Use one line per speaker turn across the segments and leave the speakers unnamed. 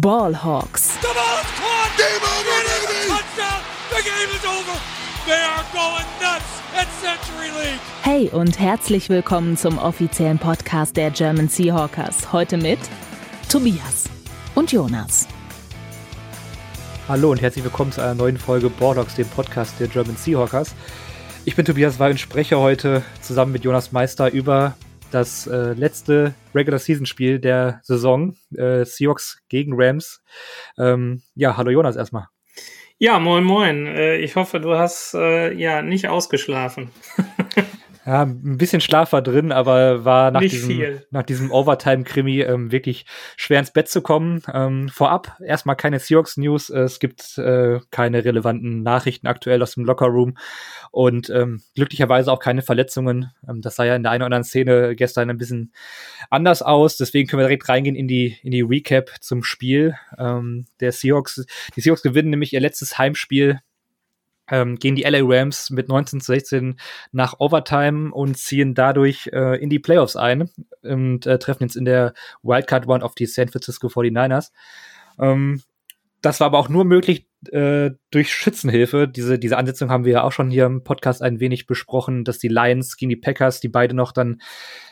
Ballhawks. Hey und herzlich willkommen zum offiziellen Podcast der German Seahawkers. Heute mit Tobias und Jonas.
Hallo und herzlich willkommen zu einer neuen Folge Ballhawks, dem Podcast der German Seahawkers. Ich bin Tobias Weil und spreche heute zusammen mit Jonas Meister über das äh, letzte Regular Season Spiel der Saison, äh, Seahawks gegen Rams. Ähm, ja, hallo Jonas erstmal.
Ja, moin moin. Äh, ich hoffe, du hast äh, ja nicht ausgeschlafen.
Ja, ein bisschen Schlaf war drin, aber war nach diesem, nach diesem Overtime-Krimi ähm, wirklich schwer ins Bett zu kommen. Ähm, vorab erstmal keine Seahawks-News. Es gibt äh, keine relevanten Nachrichten aktuell aus dem Locker-Room und ähm, glücklicherweise auch keine Verletzungen. Ähm, das sah ja in der einen oder anderen Szene gestern ein bisschen anders aus. Deswegen können wir direkt reingehen in die, in die Recap zum Spiel. Ähm, der Seahawks, die Seahawks gewinnen nämlich ihr letztes Heimspiel ähm, gehen die LA Rams mit 19 zu 16 nach Overtime und ziehen dadurch äh, in die Playoffs ein und äh, treffen jetzt in der Wildcard Round auf die San Francisco 49ers. Ähm, das war aber auch nur möglich äh, durch Schützenhilfe. Diese, diese Ansetzung haben wir ja auch schon hier im Podcast ein wenig besprochen, dass die Lions gegen die Packers, die beide noch dann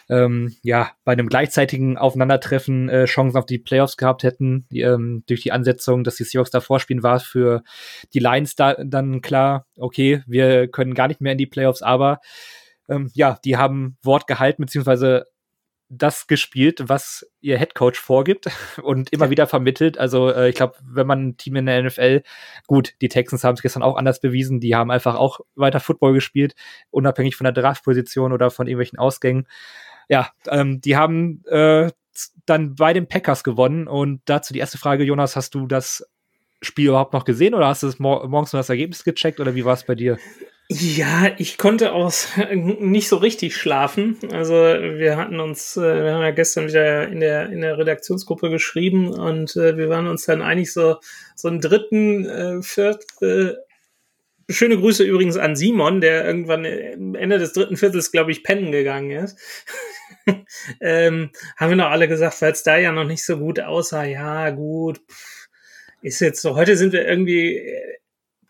ähm, ja bei einem gleichzeitigen Aufeinandertreffen äh, Chancen auf die Playoffs gehabt hätten. Die, ähm, durch die Ansetzung, dass die Seahawks davor spielen, war für die Lions da, dann klar, okay, wir können gar nicht mehr in die Playoffs, aber ähm, ja, die haben Wort gehalten, beziehungsweise das gespielt, was ihr Headcoach vorgibt und immer wieder vermittelt. Also äh, ich glaube, wenn man ein Team in der NFL, gut, die Texans haben es gestern auch anders bewiesen, die haben einfach auch weiter Football gespielt, unabhängig von der Draftposition oder von irgendwelchen Ausgängen. Ja, ähm, die haben äh, dann bei den Packers gewonnen und dazu die erste Frage, Jonas, hast du das Spiel überhaupt noch gesehen oder hast du mor morgens nur das Ergebnis gecheckt oder wie war es bei dir?
Ja, ich konnte auch nicht so richtig schlafen. Also wir hatten uns, äh, wir haben ja gestern wieder in der in der Redaktionsgruppe geschrieben und äh, wir waren uns dann eigentlich so so einen dritten, äh, vierten, äh, schöne Grüße übrigens an Simon, der irgendwann Ende des dritten Viertels, glaube ich, pennen gegangen ist. ähm, haben wir noch alle gesagt, weil es da ja noch nicht so gut aussah. Ja, gut. Ist jetzt so. Heute sind wir irgendwie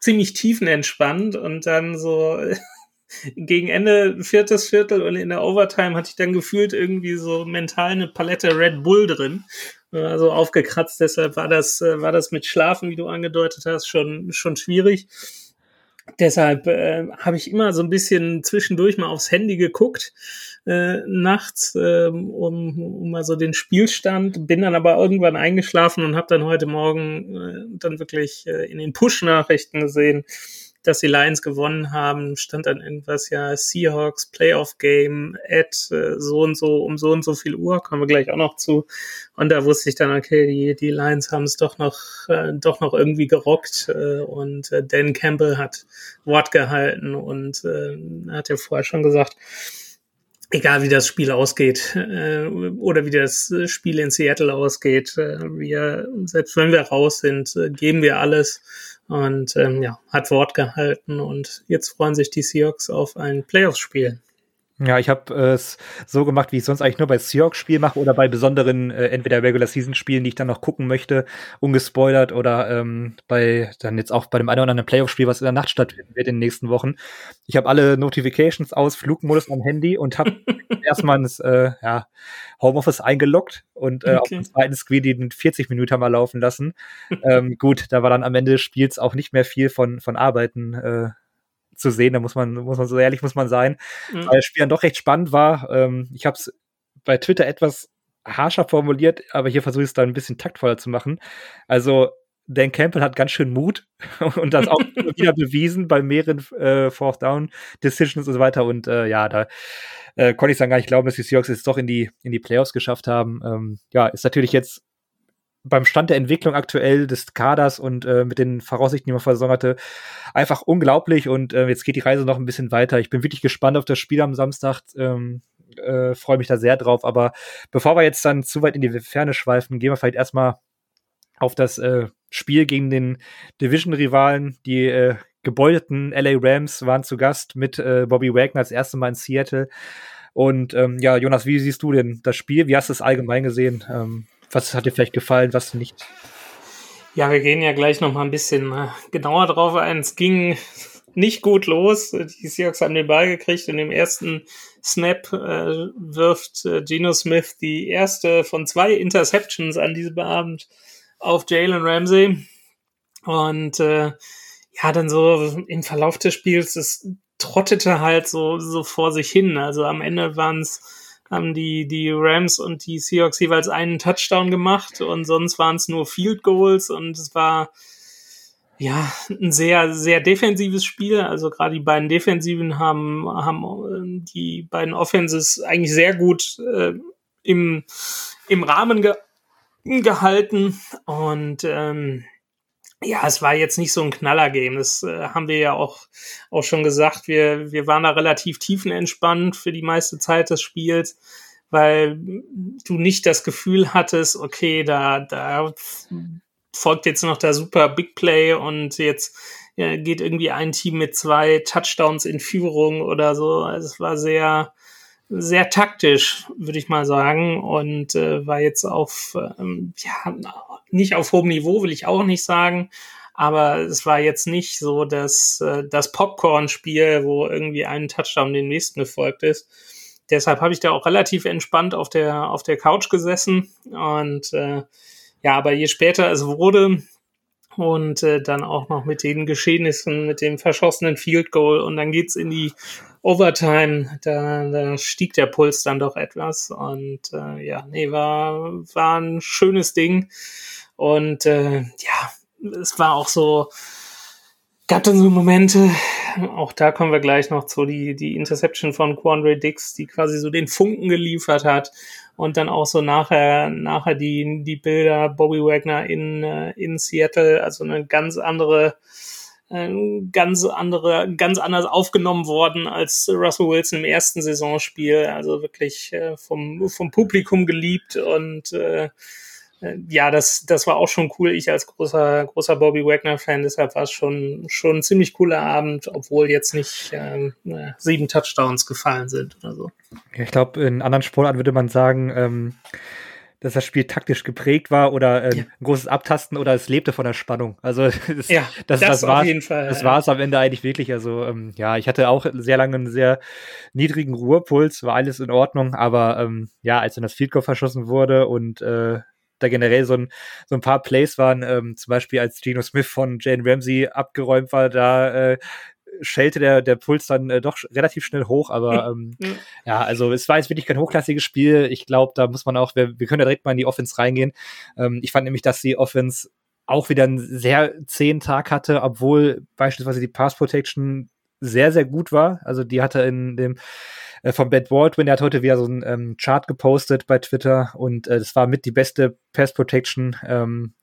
ziemlich tiefenentspannt und dann so gegen Ende viertes Viertel und in der Overtime hatte ich dann gefühlt irgendwie so mental eine Palette Red Bull drin. Also aufgekratzt, deshalb war das, äh, war das mit Schlafen, wie du angedeutet hast, schon, schon schwierig. Deshalb äh, habe ich immer so ein bisschen zwischendurch mal aufs Handy geguckt, äh, nachts, äh, um, um mal so den Spielstand, bin dann aber irgendwann eingeschlafen und habe dann heute Morgen äh, dann wirklich äh, in den Push-Nachrichten gesehen, dass die Lions gewonnen haben, stand dann irgendwas, ja, Seahawks Playoff Game at äh, so und so um so und so viel Uhr, kommen wir gleich auch noch zu. Und da wusste ich dann, okay, die, die Lions haben es doch noch, äh, doch noch irgendwie gerockt äh, und äh, Dan Campbell hat Wort gehalten und äh, hat ja vorher schon gesagt, egal wie das Spiel ausgeht äh, oder wie das Spiel in Seattle ausgeht, äh, wir, selbst wenn wir raus sind, äh, geben wir alles und ähm, ja, hat Wort gehalten und jetzt freuen sich die Seahawks auf ein Playoffs-Spiel.
Ja, ich habe äh, es so gemacht, wie ich sonst eigentlich nur bei Seahawks-Spielen mache oder bei besonderen äh, entweder Regular-Season-Spielen, die ich dann noch gucken möchte, ungespoilert oder ähm, bei dann jetzt auch bei dem einen oder anderen Playoff-Spiel, was in der Nacht stattfinden wird in den nächsten Wochen. Ich habe alle Notifications aus, Flugmodus am Handy und habe erstmal ins äh, ja, Homeoffice eingeloggt und äh, okay. auf dem zweiten Screen die 40 Minuten mal laufen lassen. ähm, gut, da war dann am Ende des Spiels auch nicht mehr viel von, von Arbeiten äh, zu sehen. Da muss man, muss man so ehrlich muss man sein, mhm. weil das Spiel dann doch recht spannend war. Ähm, ich habe es bei Twitter etwas harscher formuliert, aber hier versuche ich es dann ein bisschen taktvoller zu machen. Also Dan Campbell hat ganz schön Mut und das auch wieder bewiesen bei mehreren äh, Fourth Down Decisions und so weiter. Und äh, ja, da äh, konnte ich dann gar nicht glauben, dass die Seahawks jetzt doch in die in die Playoffs geschafft haben. Ähm, ja, ist natürlich jetzt beim Stand der Entwicklung aktuell des Kaders und äh, mit den Voraussichten, die man Saison hatte, einfach unglaublich. Und äh, jetzt geht die Reise noch ein bisschen weiter. Ich bin wirklich gespannt auf das Spiel am Samstag. Ähm, äh, Freue mich da sehr drauf. Aber bevor wir jetzt dann zu weit in die Ferne schweifen, gehen wir vielleicht erstmal auf das äh, Spiel gegen den Division-Rivalen. Die äh, gebeuteten LA Rams waren zu Gast mit äh, Bobby Wagner das erste Mal in Seattle. Und ähm, ja, Jonas, wie siehst du denn das Spiel? Wie hast du es allgemein gesehen? Ähm, was hat dir vielleicht gefallen, was nicht?
Ja, wir gehen ja gleich noch mal ein bisschen äh, genauer drauf ein. Es ging nicht gut los. Die Seahawks haben den Ball gekriegt und im ersten Snap äh, wirft äh, Geno Smith die erste von zwei Interceptions an diesem Abend auf Jalen Ramsey. Und äh, ja, dann so im Verlauf des Spiels, es trottete halt so, so vor sich hin. Also am Ende waren es haben die, die Rams und die Seahawks jeweils einen Touchdown gemacht und sonst waren es nur Field Goals und es war ja, ein sehr, sehr defensives Spiel. Also gerade die beiden Defensiven haben, haben die beiden Offenses eigentlich sehr gut äh, im, im Rahmen ge gehalten. Und ähm, ja, es war jetzt nicht so ein Knaller-Game. Das äh, haben wir ja auch, auch schon gesagt. Wir, wir waren da relativ tiefenentspannt für die meiste Zeit des Spiels, weil du nicht das Gefühl hattest, okay, da, da folgt jetzt noch der super Big Play und jetzt ja, geht irgendwie ein Team mit zwei Touchdowns in Führung oder so. Also es war sehr, sehr taktisch, würde ich mal sagen, und äh, war jetzt auf, ähm, ja, nicht auf hohem Niveau, will ich auch nicht sagen, aber es war jetzt nicht so, dass äh, das Popcorn-Spiel, wo irgendwie ein Touchdown den nächsten gefolgt ist. Deshalb habe ich da auch relativ entspannt auf der, auf der Couch gesessen und äh, ja, aber je später es wurde und äh, dann auch noch mit den Geschehnissen, mit dem verschossenen Field Goal und dann geht's in die Overtime, da, da stieg der Puls dann doch etwas und äh, ja, nee, war, war ein schönes Ding. Und äh, ja, es war auch so, gab dann so Momente, auch da kommen wir gleich noch zu, die, die Interception von Quandre Dix, die quasi so den Funken geliefert hat und dann auch so nachher, nachher die, die Bilder Bobby Wagner in, äh, in Seattle, also eine ganz andere, ganz andere, ganz anders aufgenommen worden als Russell Wilson im ersten Saisonspiel. Also wirklich äh, vom, vom Publikum geliebt und äh, äh, ja, das, das war auch schon cool. Ich als großer, großer Bobby Wagner-Fan, deshalb war es schon, schon ein ziemlich cooler Abend, obwohl jetzt nicht ähm, sieben Touchdowns gefallen sind oder so.
Ja, ich glaube, in anderen Sportarten würde man sagen, ähm, dass das Spiel taktisch geprägt war oder ähm, ja. ein großes Abtasten oder es lebte von der Spannung. Also das,
ja, das, das, das war
das war es am Ende eigentlich wirklich. Also ähm, ja, ich hatte auch sehr lange einen sehr niedrigen Ruhepuls, war alles in Ordnung, aber ähm, ja, als dann das Field Goal verschossen wurde und äh, da generell so ein, so ein paar Plays waren, ähm, zum Beispiel als Geno Smith von Jane Ramsey abgeräumt war, da äh, schellte der, der Puls dann äh, doch relativ schnell hoch, aber ähm, ja, also es war jetzt wirklich kein hochklassiges Spiel. Ich glaube, da muss man auch, wir, wir können ja direkt mal in die Offense reingehen. Ähm, ich fand nämlich, dass die Offense auch wieder einen sehr zähen Tag hatte, obwohl beispielsweise die Pass Protection sehr, sehr gut war. Also die hatte in dem äh, von Ben Baldwin, der hat heute wieder so einen ähm, Chart gepostet bei Twitter und äh, das war mit die beste Pass Protection, ähm,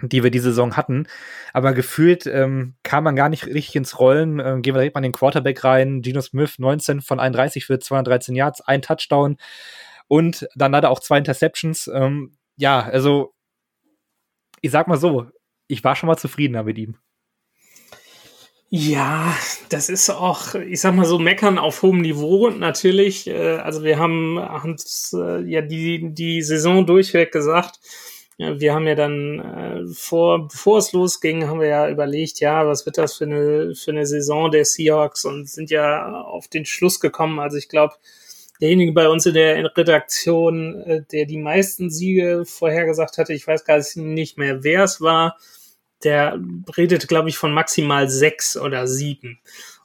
die wir diese Saison hatten. Aber gefühlt ähm, kam man gar nicht richtig ins Rollen. Ähm, gehen wir direkt mal in den Quarterback rein. Geno Smith 19 von 31 für 213 Yards, ein Touchdown und dann hat er auch zwei Interceptions. Ähm, ja, also ich sag mal so, ich war schon mal zufriedener mit ihm.
Ja, das ist auch, ich sag mal so, meckern auf hohem Niveau natürlich. Äh, also wir haben uns äh, ja die, die Saison durchweg gesagt, wir haben ja dann äh, vor, bevor es losging, haben wir ja überlegt, ja, was wird das für eine, für eine Saison der Seahawks und sind ja auf den Schluss gekommen. Also ich glaube, derjenige bei uns in der Redaktion, der die meisten Siege vorhergesagt hatte, ich weiß gar nicht mehr, wer es war, der redet, glaube ich, von maximal sechs oder sieben.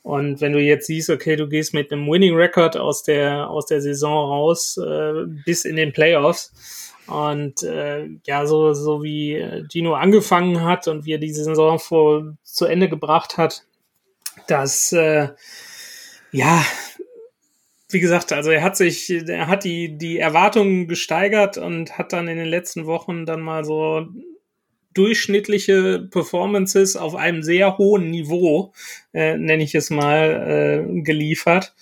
Und wenn du jetzt siehst, okay, du gehst mit einem Winning Record aus der aus der Saison raus äh, bis in den Playoffs und äh, ja, so so wie Gino angefangen hat und wie er diese Saison vor zu Ende gebracht hat, dass äh, ja wie gesagt, also er hat sich, er hat die, die Erwartungen gesteigert und hat dann in den letzten Wochen dann mal so durchschnittliche Performances auf einem sehr hohen Niveau, äh, nenne ich es mal, äh, geliefert.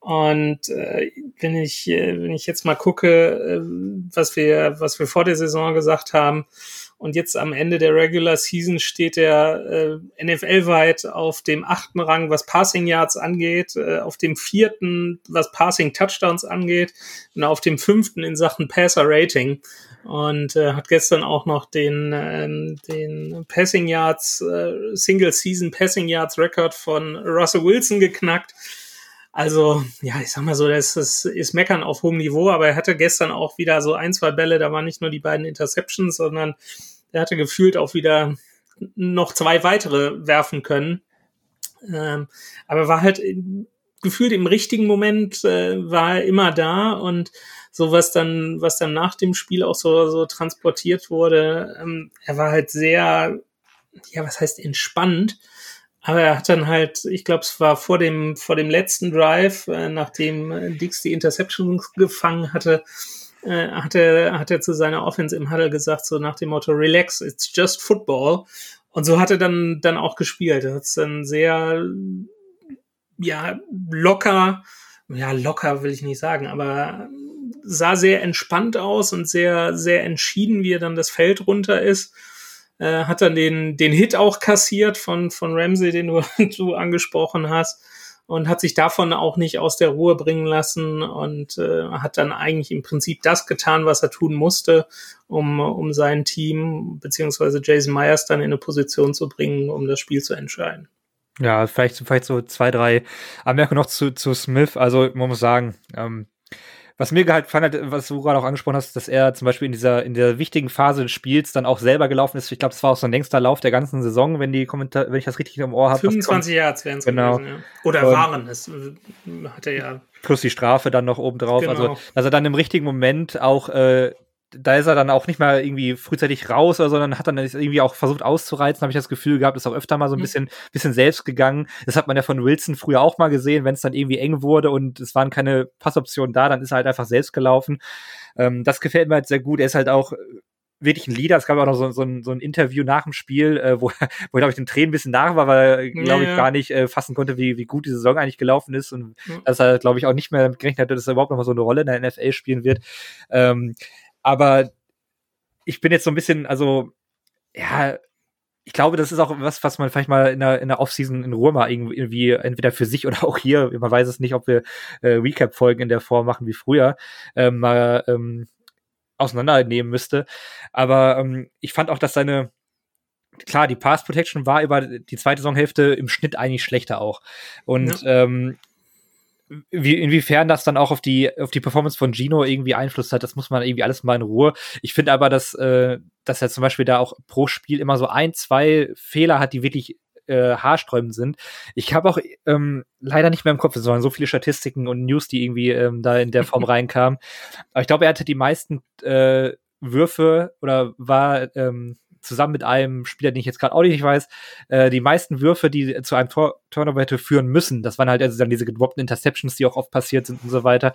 Und äh, wenn ich äh, wenn ich jetzt mal gucke, äh, was wir was wir vor der Saison gesagt haben Und jetzt am Ende der Regular Season steht er äh, NFL-weit auf dem achten Rang, was Passing Yards angeht, äh, auf dem vierten, was Passing Touchdowns angeht und auf dem fünften in Sachen Passer Rating und äh, hat gestern auch noch den, ähm, den Passing Yards, äh, Single Season Passing Yards Record von Russell Wilson geknackt. Also, ja, ich sag mal so, das ist, ist Meckern auf hohem Niveau, aber er hatte gestern auch wieder so ein, zwei Bälle, da waren nicht nur die beiden Interceptions, sondern er hatte gefühlt auch wieder noch zwei weitere werfen können. Ähm, aber war halt gefühlt im richtigen Moment, äh, war er immer da und so was dann, was dann nach dem Spiel auch so, so transportiert wurde, ähm, er war halt sehr, ja, was heißt entspannt, aber er hat dann halt, ich glaube, es war vor dem, vor dem letzten Drive, äh, nachdem Dix die Interception gefangen hatte, äh, hat, er, hat er zu seiner Offense im Huddle gesagt, so nach dem Motto, relax, it's just football. Und so hat er dann, dann auch gespielt. Er hat es dann sehr, ja, locker, ja, locker will ich nicht sagen, aber sah sehr entspannt aus und sehr, sehr entschieden, wie er dann das Feld runter ist. Äh, hat dann den, den Hit auch kassiert von, von Ramsey, den du, du angesprochen hast. Und hat sich davon auch nicht aus der Ruhe bringen lassen und äh, hat dann eigentlich im Prinzip das getan, was er tun musste, um, um sein Team beziehungsweise Jason Myers dann in eine Position zu bringen, um das Spiel zu entscheiden.
Ja, vielleicht, vielleicht so zwei, drei Anmerkungen noch zu, zu Smith. Also man muss sagen, ähm, was mir halt fand, was du gerade auch angesprochen hast, dass er zum Beispiel in dieser, in der wichtigen Phase des Spiels dann auch selber gelaufen ist. Ich glaube, das war auch so ein längster Lauf der ganzen Saison, wenn die Kommentar, wenn ich das richtig im Ohr habe.
25 Yards wären es
genau.
gewesen, ja. Oder Und waren es, äh, hat er ja.
Plus die Strafe dann noch oben drauf. Also, genau. Also, dass er dann im richtigen Moment auch äh, da ist er dann auch nicht mal irgendwie frühzeitig raus oder sondern hat dann irgendwie auch versucht auszureizen, habe ich das Gefühl gehabt, ist auch öfter mal so ein mhm. bisschen, bisschen selbst gegangen. Das hat man ja von Wilson früher auch mal gesehen, wenn es dann irgendwie eng wurde und es waren keine Passoptionen da, dann ist er halt einfach selbst gelaufen. Ähm, das gefällt mir halt sehr gut. Er ist halt auch wirklich ein Leader. Es gab auch noch so, so, ein, so ein Interview nach dem Spiel, äh, wo, wo glaube ich, den Tränen ein bisschen nach war, weil er, glaube ja, ich, gar nicht äh, fassen konnte, wie, wie gut die Saison eigentlich gelaufen ist und ja. dass er, glaube ich, auch nicht mehr damit gerechnet hat, dass er überhaupt noch mal so eine Rolle in der NFL spielen wird. Ähm, aber ich bin jetzt so ein bisschen, also, ja, ich glaube, das ist auch was, was man vielleicht mal in der, in der Offseason in Ruhe mal irgendwie, entweder für sich oder auch hier, man weiß es nicht, ob wir äh, Recap-Folgen in der Form machen wie früher, ähm, mal ähm, auseinandernehmen müsste. Aber ähm, ich fand auch, dass seine, klar, die Pass Protection war über die zweite Saisonhälfte im Schnitt eigentlich schlechter auch. Und ja. ähm, wie, inwiefern das dann auch auf die, auf die Performance von Gino irgendwie Einfluss hat, das muss man irgendwie alles mal in Ruhe. Ich finde aber, dass, äh, dass er zum Beispiel da auch pro Spiel immer so ein, zwei Fehler hat, die wirklich äh, haarsträubend sind. Ich habe auch ähm, leider nicht mehr im Kopf, es waren so viele Statistiken und News, die irgendwie ähm, da in der Form reinkamen. Aber ich glaube, er hatte die meisten äh, Würfe oder war ähm, zusammen mit einem Spieler, den ich jetzt gerade auch nicht weiß, äh, die meisten Würfe, die zu einem Tor Turnover hätte führen müssen. Das waren halt also dann diese gedroppten Interceptions, die auch oft passiert sind und so weiter.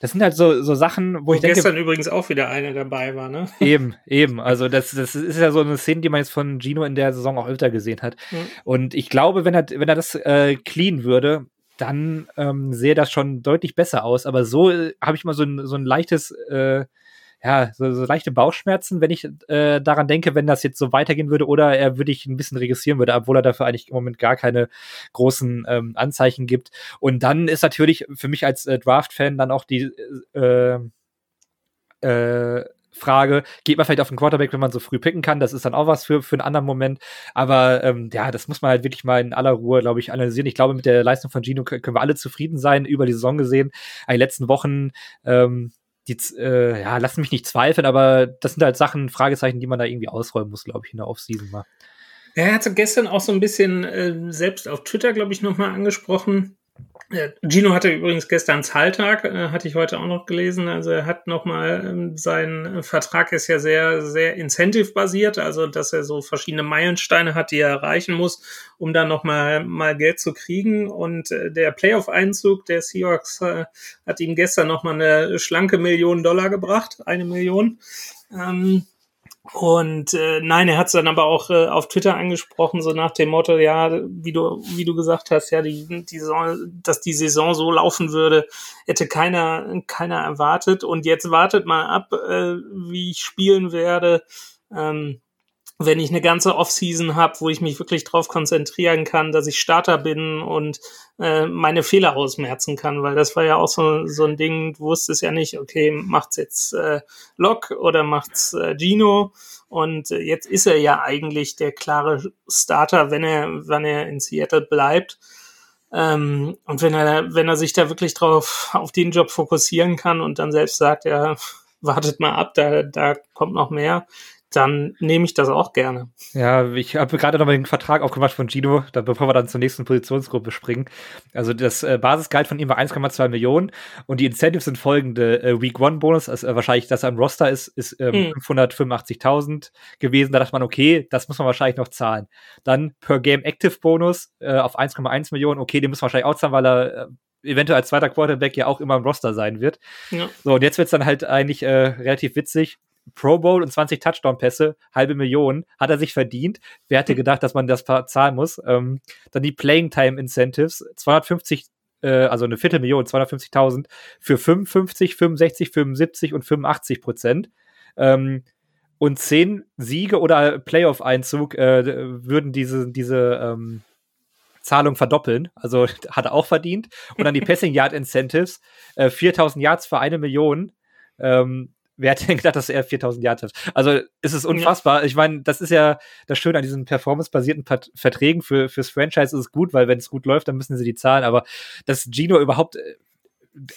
Das sind halt so, so Sachen, wo, wo ich
denke. gestern übrigens auch wieder eine dabei war, ne?
Eben, eben. Also das, das ist ja so eine Szene, die man jetzt von Gino in der Saison auch öfter gesehen hat. Mhm. Und ich glaube, wenn er, wenn er das äh, clean würde, dann ähm, sehe das schon deutlich besser aus. Aber so äh, habe ich mal so ein, so ein leichtes äh, ja, so, so leichte Bauchschmerzen, wenn ich äh, daran denke, wenn das jetzt so weitergehen würde oder er würde ich ein bisschen regressieren würde, obwohl er dafür eigentlich im Moment gar keine großen ähm, Anzeichen gibt. Und dann ist natürlich für mich als äh, Draft-Fan dann auch die äh, äh, Frage, geht man vielleicht auf den Quarterback, wenn man so früh picken kann? Das ist dann auch was für, für einen anderen Moment. Aber ähm, ja, das muss man halt wirklich mal in aller Ruhe, glaube ich, analysieren. Ich glaube, mit der Leistung von Gino können wir alle zufrieden sein über die Saison gesehen. In den letzten Wochen ähm, die, äh, ja, lassen mich nicht zweifeln, aber das sind halt Sachen, Fragezeichen, die man da irgendwie ausräumen muss, glaube ich, in der Offseason mal.
Er hatte gestern auch so ein bisschen äh, selbst auf Twitter, glaube ich, nochmal angesprochen, Gino hatte übrigens gestern Zahltag, äh, hatte ich heute auch noch gelesen. Also er hat nochmal, ähm, sein Vertrag ist ja sehr, sehr incentive-basiert, also dass er so verschiedene Meilensteine hat, die er erreichen muss, um dann nochmal mal Geld zu kriegen. Und äh, der Playoff-Einzug der Seahawks äh, hat ihm gestern nochmal eine schlanke Million Dollar gebracht, eine Million. Ähm, und äh, nein, er hat es dann aber auch äh, auf Twitter angesprochen, so nach dem Motto, ja, wie du, wie du gesagt hast, ja, die, die Saison, dass die Saison so laufen würde, hätte keiner, keiner erwartet. Und jetzt wartet mal ab, äh, wie ich spielen werde. Ähm, wenn ich eine ganze Offseason habe, wo ich mich wirklich drauf konzentrieren kann, dass ich Starter bin und äh, meine Fehler ausmerzen kann, weil das war ja auch so, so ein Ding, du wusstest ja nicht, okay, macht's jetzt äh, Locke oder macht's äh, Gino und äh, jetzt ist er ja eigentlich der klare Starter, wenn er, wenn er in Seattle bleibt. Ähm, und wenn er, wenn er sich da wirklich drauf auf den Job fokussieren kann und dann selbst sagt, ja, wartet mal ab, da, da kommt noch mehr, dann nehme ich das auch gerne.
Ja, ich habe gerade noch mal den Vertrag aufgemacht von Gino, da, bevor wir dann zur nächsten Positionsgruppe springen. Also das äh, Basisgehalt von ihm war 1,2 Millionen und die Incentives sind folgende. Äh, Week One Bonus, also äh, wahrscheinlich, dass er im Roster ist, ist ähm, hm. 585.000 gewesen. Da dachte man, okay, das muss man wahrscheinlich noch zahlen. Dann per Game Active Bonus äh, auf 1,1 Millionen, okay, den muss man wahrscheinlich auch zahlen, weil er äh, eventuell als zweiter Quarterback ja auch immer im Roster sein wird. Ja. So, und jetzt wird's dann halt eigentlich äh, relativ witzig. Pro Bowl und 20 Touchdown-Pässe, halbe Million, hat er sich verdient. Wer hätte gedacht, dass man das zahlen muss? Ähm, dann die Playing Time Incentives, 250 äh, also eine Viertelmillion, 250.000 für 55, 65, 75 und 85 Prozent. Ähm, und zehn Siege oder Playoff-Einzug äh, würden diese, diese ähm, Zahlung verdoppeln. Also hat er auch verdient. Und dann die Passing Yard Incentives, äh, 4000 Yards für eine Million. Ähm, wer hätte denn gedacht, dass er 4000 Yards hat? Also es ist unfassbar. Ja. Ich meine, das ist ja das Schöne an diesen performance-basierten Verträgen für fürs Franchise ist es gut, weil wenn es gut läuft, dann müssen sie die zahlen. Aber dass Gino überhaupt äh,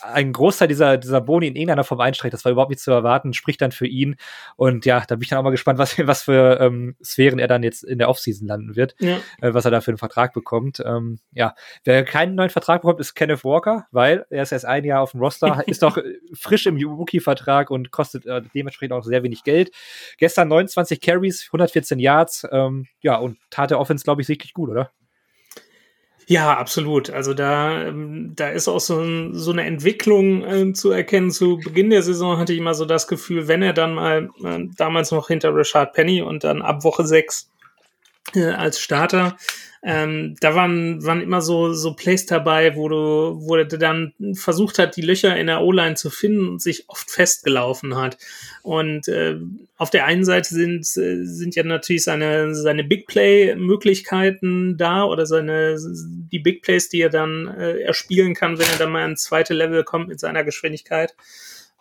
ein Großteil dieser, dieser Boni in irgendeiner Form einstreicht. Das war überhaupt nicht zu erwarten, spricht dann für ihn. Und ja, da bin ich dann auch mal gespannt, was, was für ähm, Sphären er dann jetzt in der Offseason landen wird, ja. äh, was er da für einen Vertrag bekommt. Ähm, ja, wer keinen neuen Vertrag bekommt, ist Kenneth Walker, weil er ist erst ein Jahr auf dem Roster, ist doch frisch im Rookie-Vertrag und kostet äh, dementsprechend auch sehr wenig Geld. Gestern 29 Carries, 114 Yards, ähm, ja, und tat der Offense, glaube ich, sichtlich gut, oder?
Ja, absolut. Also da, ähm, da ist auch so, ein, so eine Entwicklung äh, zu erkennen. Zu Beginn der Saison hatte ich immer so das Gefühl, wenn er dann mal äh, damals noch hinter Richard Penny und dann ab Woche sechs äh, als Starter ähm, da waren, waren immer so, so Plays dabei, wo du, wo der dann versucht hat, die Löcher in der O-Line zu finden und sich oft festgelaufen hat. Und äh, auf der einen Seite sind, sind ja natürlich seine, seine Big Play-Möglichkeiten da oder seine die Big Plays, die er dann äh, erspielen kann, wenn er dann mal ins zweite Level kommt mit seiner Geschwindigkeit.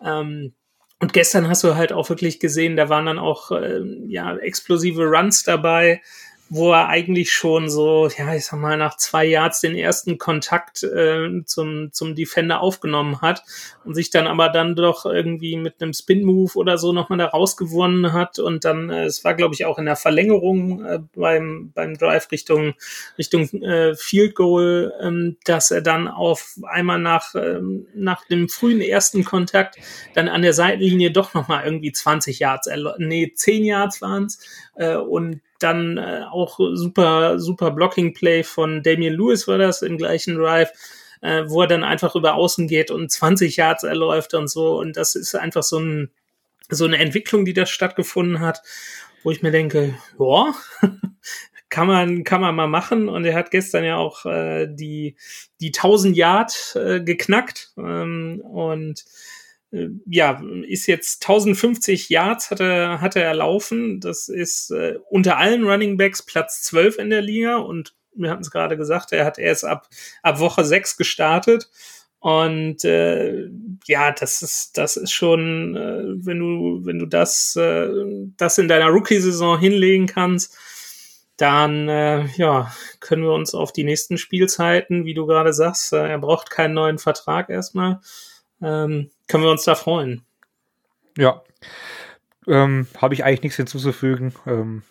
Ähm, und gestern hast du halt auch wirklich gesehen, da waren dann auch äh, ja explosive Runs dabei wo er eigentlich schon so, ja, ich sag mal, nach zwei Yards den ersten Kontakt äh, zum, zum Defender aufgenommen hat und sich dann aber dann doch irgendwie mit einem Spin-Move oder so nochmal da rausgewonnen hat und dann, äh, es war glaube ich auch in der Verlängerung äh, beim, beim Drive Richtung, Richtung äh, Field Goal, ähm, dass er dann auf einmal nach, ähm, nach dem frühen ersten Kontakt dann an der Seitenlinie doch nochmal irgendwie 20 Yards, nee, 10 Yards waren's äh, und dann äh, auch super, super Blocking-Play von Damian Lewis war das im gleichen Drive, äh, wo er dann einfach über außen geht und 20 Yards erläuft und so. Und das ist einfach so, ein, so eine Entwicklung, die da stattgefunden hat, wo ich mir denke, ja, kann man, kann man mal machen. Und er hat gestern ja auch äh, die, die 1000 Yard äh, geknackt. Ähm, und ja, ist jetzt 1050 Yards hat er, hat er laufen. Das ist äh, unter allen Running Backs Platz 12 in der Liga und wir hatten es gerade gesagt, er hat erst ab, ab Woche 6 gestartet. Und äh, ja, das ist, das ist schon, äh, wenn du, wenn du das, äh, das in deiner Rookie-Saison hinlegen kannst, dann äh, ja, können wir uns auf die nächsten Spielzeiten, wie du gerade sagst, äh, er braucht keinen neuen Vertrag erstmal ähm, können wir uns da freuen.
Ja. Ähm, Habe ich eigentlich nichts hinzuzufügen. Ähm,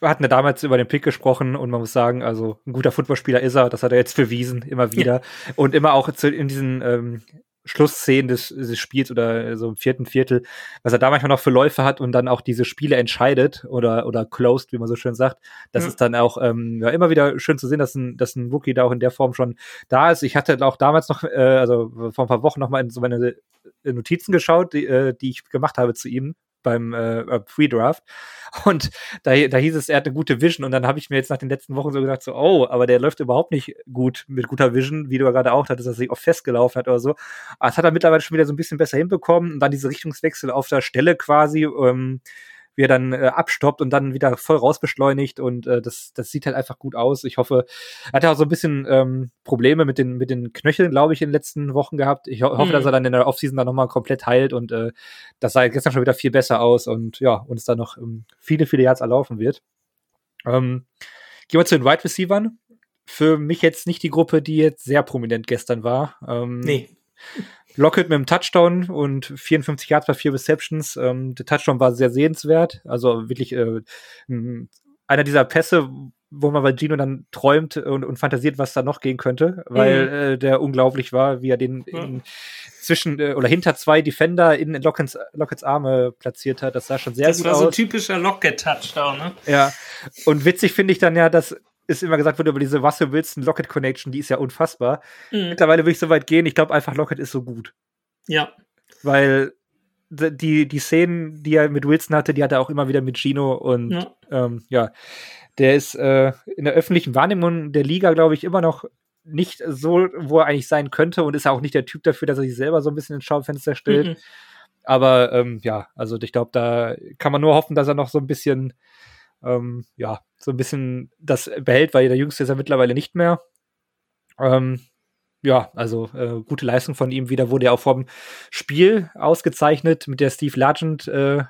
wir hatten ja damals über den Pick gesprochen und man muss sagen, also ein guter Footballspieler ist er, das hat er jetzt bewiesen, immer wieder. Ja. Und immer auch zu, in diesen ähm, Schlussszenen des, des Spiels oder so im vierten Viertel, was er da manchmal noch für Läufe hat und dann auch diese Spiele entscheidet oder, oder closed, wie man so schön sagt. Das ja. ist dann auch ähm, ja, immer wieder schön zu sehen, dass ein, dass ein Rookie da auch in der Form schon da ist. Ich hatte auch damals noch, äh, also vor ein paar Wochen noch mal in so meine Notizen geschaut, die, äh, die ich gemacht habe zu ihm beim äh, äh, Pre-Draft. Und da, da hieß es, er hat eine gute Vision. Und dann habe ich mir jetzt nach den letzten Wochen so gesagt, so, oh, aber der läuft überhaupt nicht gut mit guter Vision, wie du ja gerade auch hattest, dass er sich oft festgelaufen hat oder so. Aber das hat er mittlerweile schon wieder so ein bisschen besser hinbekommen. Und dann diese Richtungswechsel auf der Stelle quasi. Ähm, wie er dann äh, abstoppt und dann wieder voll rausbeschleunigt und äh, das, das sieht halt einfach gut aus. Ich hoffe, er hat ja auch so ein bisschen ähm, Probleme mit den, mit den Knöcheln, glaube ich, in den letzten Wochen gehabt. Ich ho hoffe, mhm. dass er dann in der Offseason dann nochmal komplett heilt und äh, das sah gestern schon wieder viel besser aus und ja, uns da noch ähm, viele, viele Yards erlaufen wird. Ähm, gehen wir zu den Wide Receivern. Für mich jetzt nicht die Gruppe, die jetzt sehr prominent gestern war. Ähm, nee. Lockett mit einem Touchdown und 54 Yards bei vier Receptions. Ähm, der Touchdown war sehr sehenswert. Also wirklich äh, einer dieser Pässe, wo man bei Gino dann träumt und, und fantasiert, was da noch gehen könnte, weil mhm. äh, der unglaublich war, wie er den in, zwischen äh, oder hinter zwei Defender in Lockets, Lockets Arme platziert hat. Das sah schon sehr das gut aus. Das war so
typischer Lockett-Touchdown, ne?
Ja. Und witzig finde ich dann ja, dass ist immer gesagt wird über diese Russell Wilson Lockett Connection, die ist ja unfassbar. Mhm. Mittlerweile würde ich so weit gehen, ich glaube einfach Lockett ist so gut.
Ja.
Weil die, die Szenen, die er mit Wilson hatte, die hat er auch immer wieder mit Gino und ja, ähm, ja der ist äh, in der öffentlichen Wahrnehmung der Liga, glaube ich, immer noch nicht so, wo er eigentlich sein könnte und ist auch nicht der Typ dafür, dass er sich selber so ein bisschen ins Schaufenster stellt. Mhm. Aber ähm, ja, also ich glaube, da kann man nur hoffen, dass er noch so ein bisschen ähm, ja, so ein bisschen das behält, weil der Jüngste ist ja mittlerweile nicht mehr. Ähm, ja, also äh, gute Leistung von ihm wieder, wurde ja auch vom Spiel ausgezeichnet mit der Steve Largent, äh,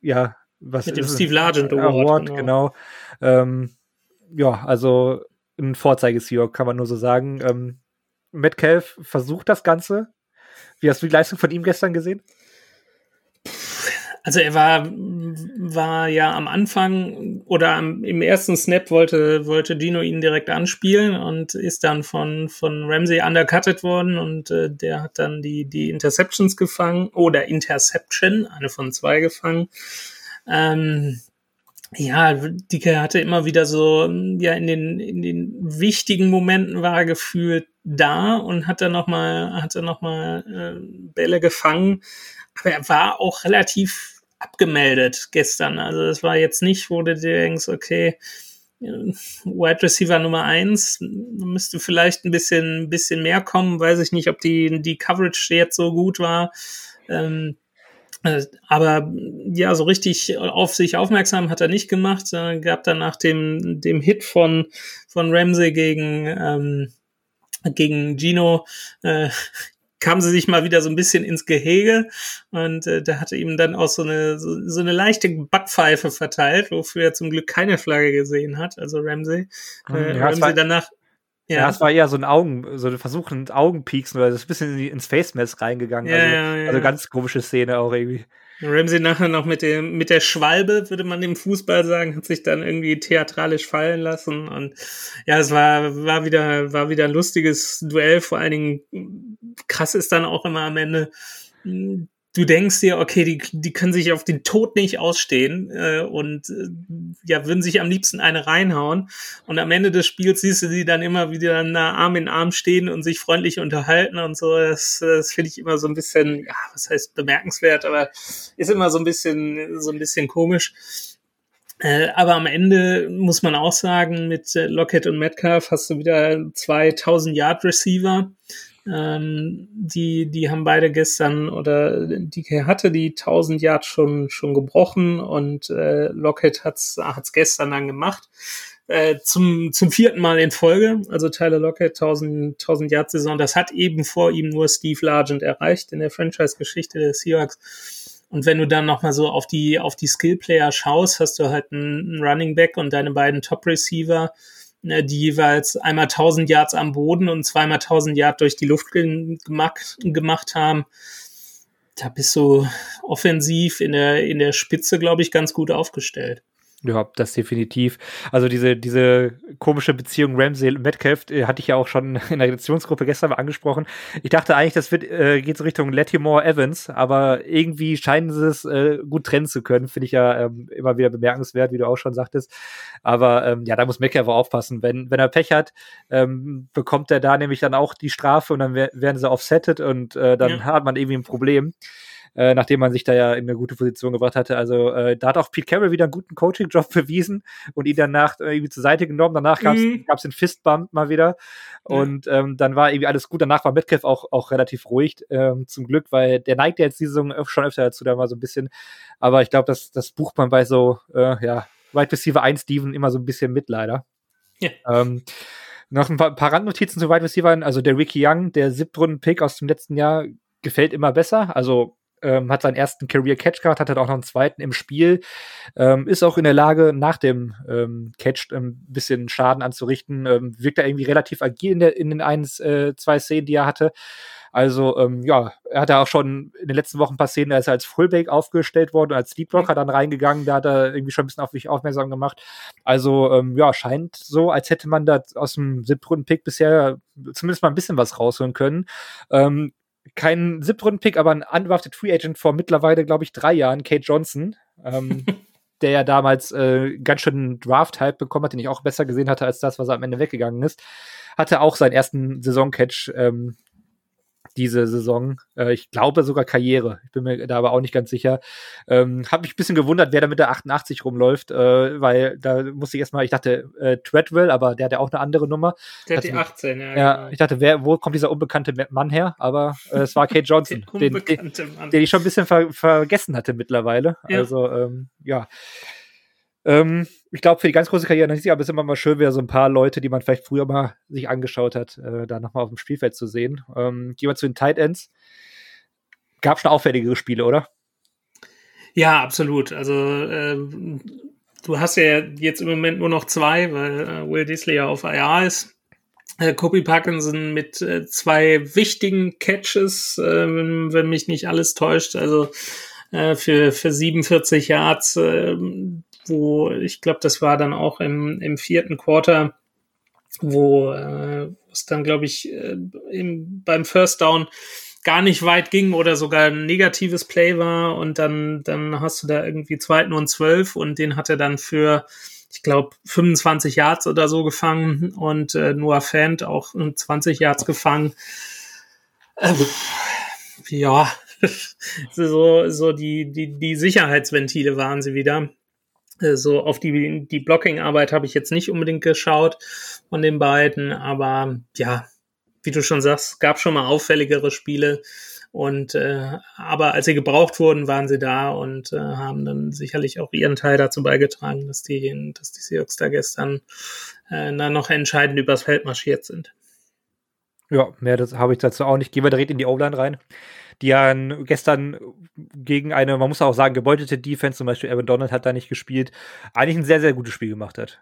ja, was
mit dem Steve Largent Award, Award
genau. genau. Ähm, ja, also ein Vorzeigesieger, kann man nur so sagen. Ähm, Metcalf versucht das Ganze. Wie hast du die Leistung von ihm gestern gesehen?
Also er war, war ja am Anfang oder am, im ersten Snap wollte, wollte Gino ihn direkt anspielen und ist dann von, von Ramsey undercutted worden und äh, der hat dann die, die Interceptions gefangen oder Interception, eine von zwei gefangen. Ähm, ja, Dicke hatte immer wieder so, ja, in den, in den wichtigen Momenten war er gefühlt da und hat dann nochmal, hat dann nochmal äh, Bälle gefangen. Aber er war auch relativ abgemeldet gestern. Also es war jetzt nicht, wo du dir denkst, okay, Wide Receiver Nummer eins müsste vielleicht ein bisschen, bisschen mehr kommen. Weiß ich nicht, ob die, die Coverage jetzt so gut war. Ähm, äh, aber ja, so richtig auf sich aufmerksam hat er nicht gemacht. Äh, gab dann nach dem, dem Hit von, von Ramsey gegen, ähm, gegen Gino, äh, kam sie sich mal wieder so ein bisschen ins Gehege und äh, da hatte ihm dann auch so eine so, so eine leichte Backpfeife verteilt, wofür er zum Glück keine Flagge gesehen hat, also Ramsey. Äh, ja, Ramsey danach
ja. ja, es war eher so ein Augen, so ein Versuch, ein Augenpieksen, weil das ist ein bisschen ins Face Mess reingegangen. Ja, also, ja, ja. also ganz komische Szene auch irgendwie.
Ramsey nachher noch mit dem, mit der Schwalbe, würde man im Fußball sagen, hat sich dann irgendwie theatralisch fallen lassen. Und ja, es war, war wieder, war wieder ein lustiges Duell. Vor allen Dingen krass ist dann auch immer am Ende, du denkst dir, okay, die, die können sich auf den Tod nicht ausstehen äh, und äh, ja, würden sich am liebsten eine reinhauen. Und am Ende des Spiels siehst du sie dann immer wieder nah Arm in Arm stehen und sich freundlich unterhalten und so. Das, das finde ich immer so ein bisschen, ja, was heißt bemerkenswert, aber ist immer so ein bisschen, so ein bisschen komisch. Äh, aber am Ende muss man auch sagen, mit äh, Lockett und Metcalf hast du wieder 2000 Yard Receiver. Ähm, die, die haben beide gestern oder DK hatte die 1000 Yards schon, schon gebrochen und äh, Lockett hat's, hat's gestern dann gemacht. Äh, zum, zum vierten Mal in Folge, also Tyler Lockett 1000, 1000 Yard Saison, das hat eben vor ihm nur Steve Largent erreicht in der Franchise-Geschichte der Seahawks. Und wenn du dann nochmal so auf die, auf die Skill-Player schaust, hast du halt einen Running Back und deine beiden Top-Receiver, die jeweils einmal 1000 Yards am Boden und zweimal 1000 Yards durch die Luft gemacht, gemacht haben. Da bist du offensiv in der, in der Spitze, glaube ich, ganz gut aufgestellt.
Ja, das definitiv. Also diese, diese komische Beziehung Ramsey-Metcalf äh, hatte ich ja auch schon in der Redaktionsgruppe gestern mal angesprochen. Ich dachte eigentlich, das wird, äh, geht so Richtung Latimore Evans, aber irgendwie scheinen sie es äh, gut trennen zu können. Finde ich ja ähm, immer wieder bemerkenswert, wie du auch schon sagtest. Aber ähm, ja, da muss Metcalf auch aufpassen. Wenn, wenn er Pech hat, ähm, bekommt er da nämlich dann auch die Strafe und dann werden sie offsettet und äh, dann ja. hat man irgendwie ein Problem. Äh, nachdem man sich da ja in eine gute Position gebracht hatte. Also äh, da hat auch Pete Carroll wieder einen guten Coaching-Job bewiesen und ihn danach irgendwie zur Seite genommen. Danach gab es mhm. den Fistbump mal wieder und ähm, dann war irgendwie alles gut. Danach war Metcalf auch, auch relativ ruhig, ähm, zum Glück, weil der neigt ja jetzt die Saison schon öfter dazu, da mal so ein bisschen. Aber ich glaube, das, das bucht man bei so, äh, ja, Wide Receiver 1 Steven immer so ein bisschen mit, leider. Ja. Ähm, noch ein paar, ein paar Randnotizen zu Wide Receivers. Also der Ricky Young, der Siebtrunden-Pick aus dem letzten Jahr, gefällt immer besser. Also ähm, hat seinen ersten Career Catch gehabt, hat auch noch einen zweiten im Spiel, ähm, ist auch in der Lage, nach dem ähm, Catch ein ähm, bisschen Schaden anzurichten, ähm, wirkt er irgendwie relativ agil in, der, in den ein, äh, zwei Szenen, die er hatte. Also, ähm, ja, er hat ja auch schon in den letzten Wochen ein paar Szenen, er ist als Fullback aufgestellt worden, als Sleepwalker dann reingegangen, da hat er irgendwie schon ein bisschen auf mich aufmerksam gemacht. Also, ähm, ja, scheint so, als hätte man da aus dem Siebtrunden-Pick bisher zumindest mal ein bisschen was rausholen können. Ähm, kein Siebtrunden-Pick, aber ein undrafted Free Agent vor mittlerweile, glaube ich, drei Jahren, Kate Johnson. Ähm, der ja damals äh, ganz schön Draft-Hype bekommen hat, den ich auch besser gesehen hatte als das, was er am Ende weggegangen ist. Hatte auch seinen ersten Saisoncatch ähm, diese Saison. Äh, ich glaube sogar Karriere. Ich bin mir da aber auch nicht ganz sicher. Ähm, Habe mich ein bisschen gewundert, wer da mit der 88 rumläuft, äh, weil da musste ich erstmal, ich dachte äh, Treadwell, aber der hat ja auch eine andere Nummer.
Der hat die 18, ja.
Ja, genau. ich dachte, wer, wo kommt dieser unbekannte Mann her? Aber äh, es war Kate Johnson, den, den, den, ich schon ein bisschen ver vergessen hatte mittlerweile. Ja. Also, ähm, ja. Ähm, ich glaube, für die ganz große Karriere aber es ist immer mal schön, wieder so ein paar Leute, die man vielleicht früher mal sich angeschaut hat, äh, da nochmal auf dem Spielfeld zu sehen. Ähm, gehen wir zu den Tight Ends. Gab schon auffälligere Spiele, oder?
Ja, absolut. Also äh, du hast ja jetzt im Moment nur noch zwei, weil äh, Will Disley ja auf IR ist. Äh, Kobe Parkinson mit äh, zwei wichtigen Catches, wenn, wenn mich nicht alles täuscht. Also äh, für, für 47 Yards, äh, wo ich glaube, das war dann auch im, im vierten Quarter, wo äh, es dann, glaube ich, äh, im, beim First Down gar nicht weit ging oder sogar ein negatives Play war und dann, dann hast du da irgendwie zweiten und zwölf und den hat er dann für, ich glaube, 25 Yards oder so gefangen und äh, Noah Fant auch 20 Yards gefangen. Äh, ja, so, so die, die, die Sicherheitsventile waren sie wieder. Äh, so auf die, die Blocking-Arbeit habe ich jetzt nicht unbedingt geschaut von den beiden, aber ja, wie du schon sagst, gab schon mal auffälligere Spiele. Und äh, aber als sie gebraucht wurden, waren sie da und äh, haben dann sicherlich auch ihren Teil dazu beigetragen, dass die, dass die Seahawks da gestern äh, dann noch entscheidend übers Feld marschiert sind.
Ja, mehr habe ich dazu auch nicht. Gehen wir direkt in die O-Line rein die ja gestern gegen eine, man muss auch sagen, gebeutete Defense, zum Beispiel Aaron Donald hat da nicht gespielt, eigentlich ein sehr, sehr gutes Spiel gemacht hat.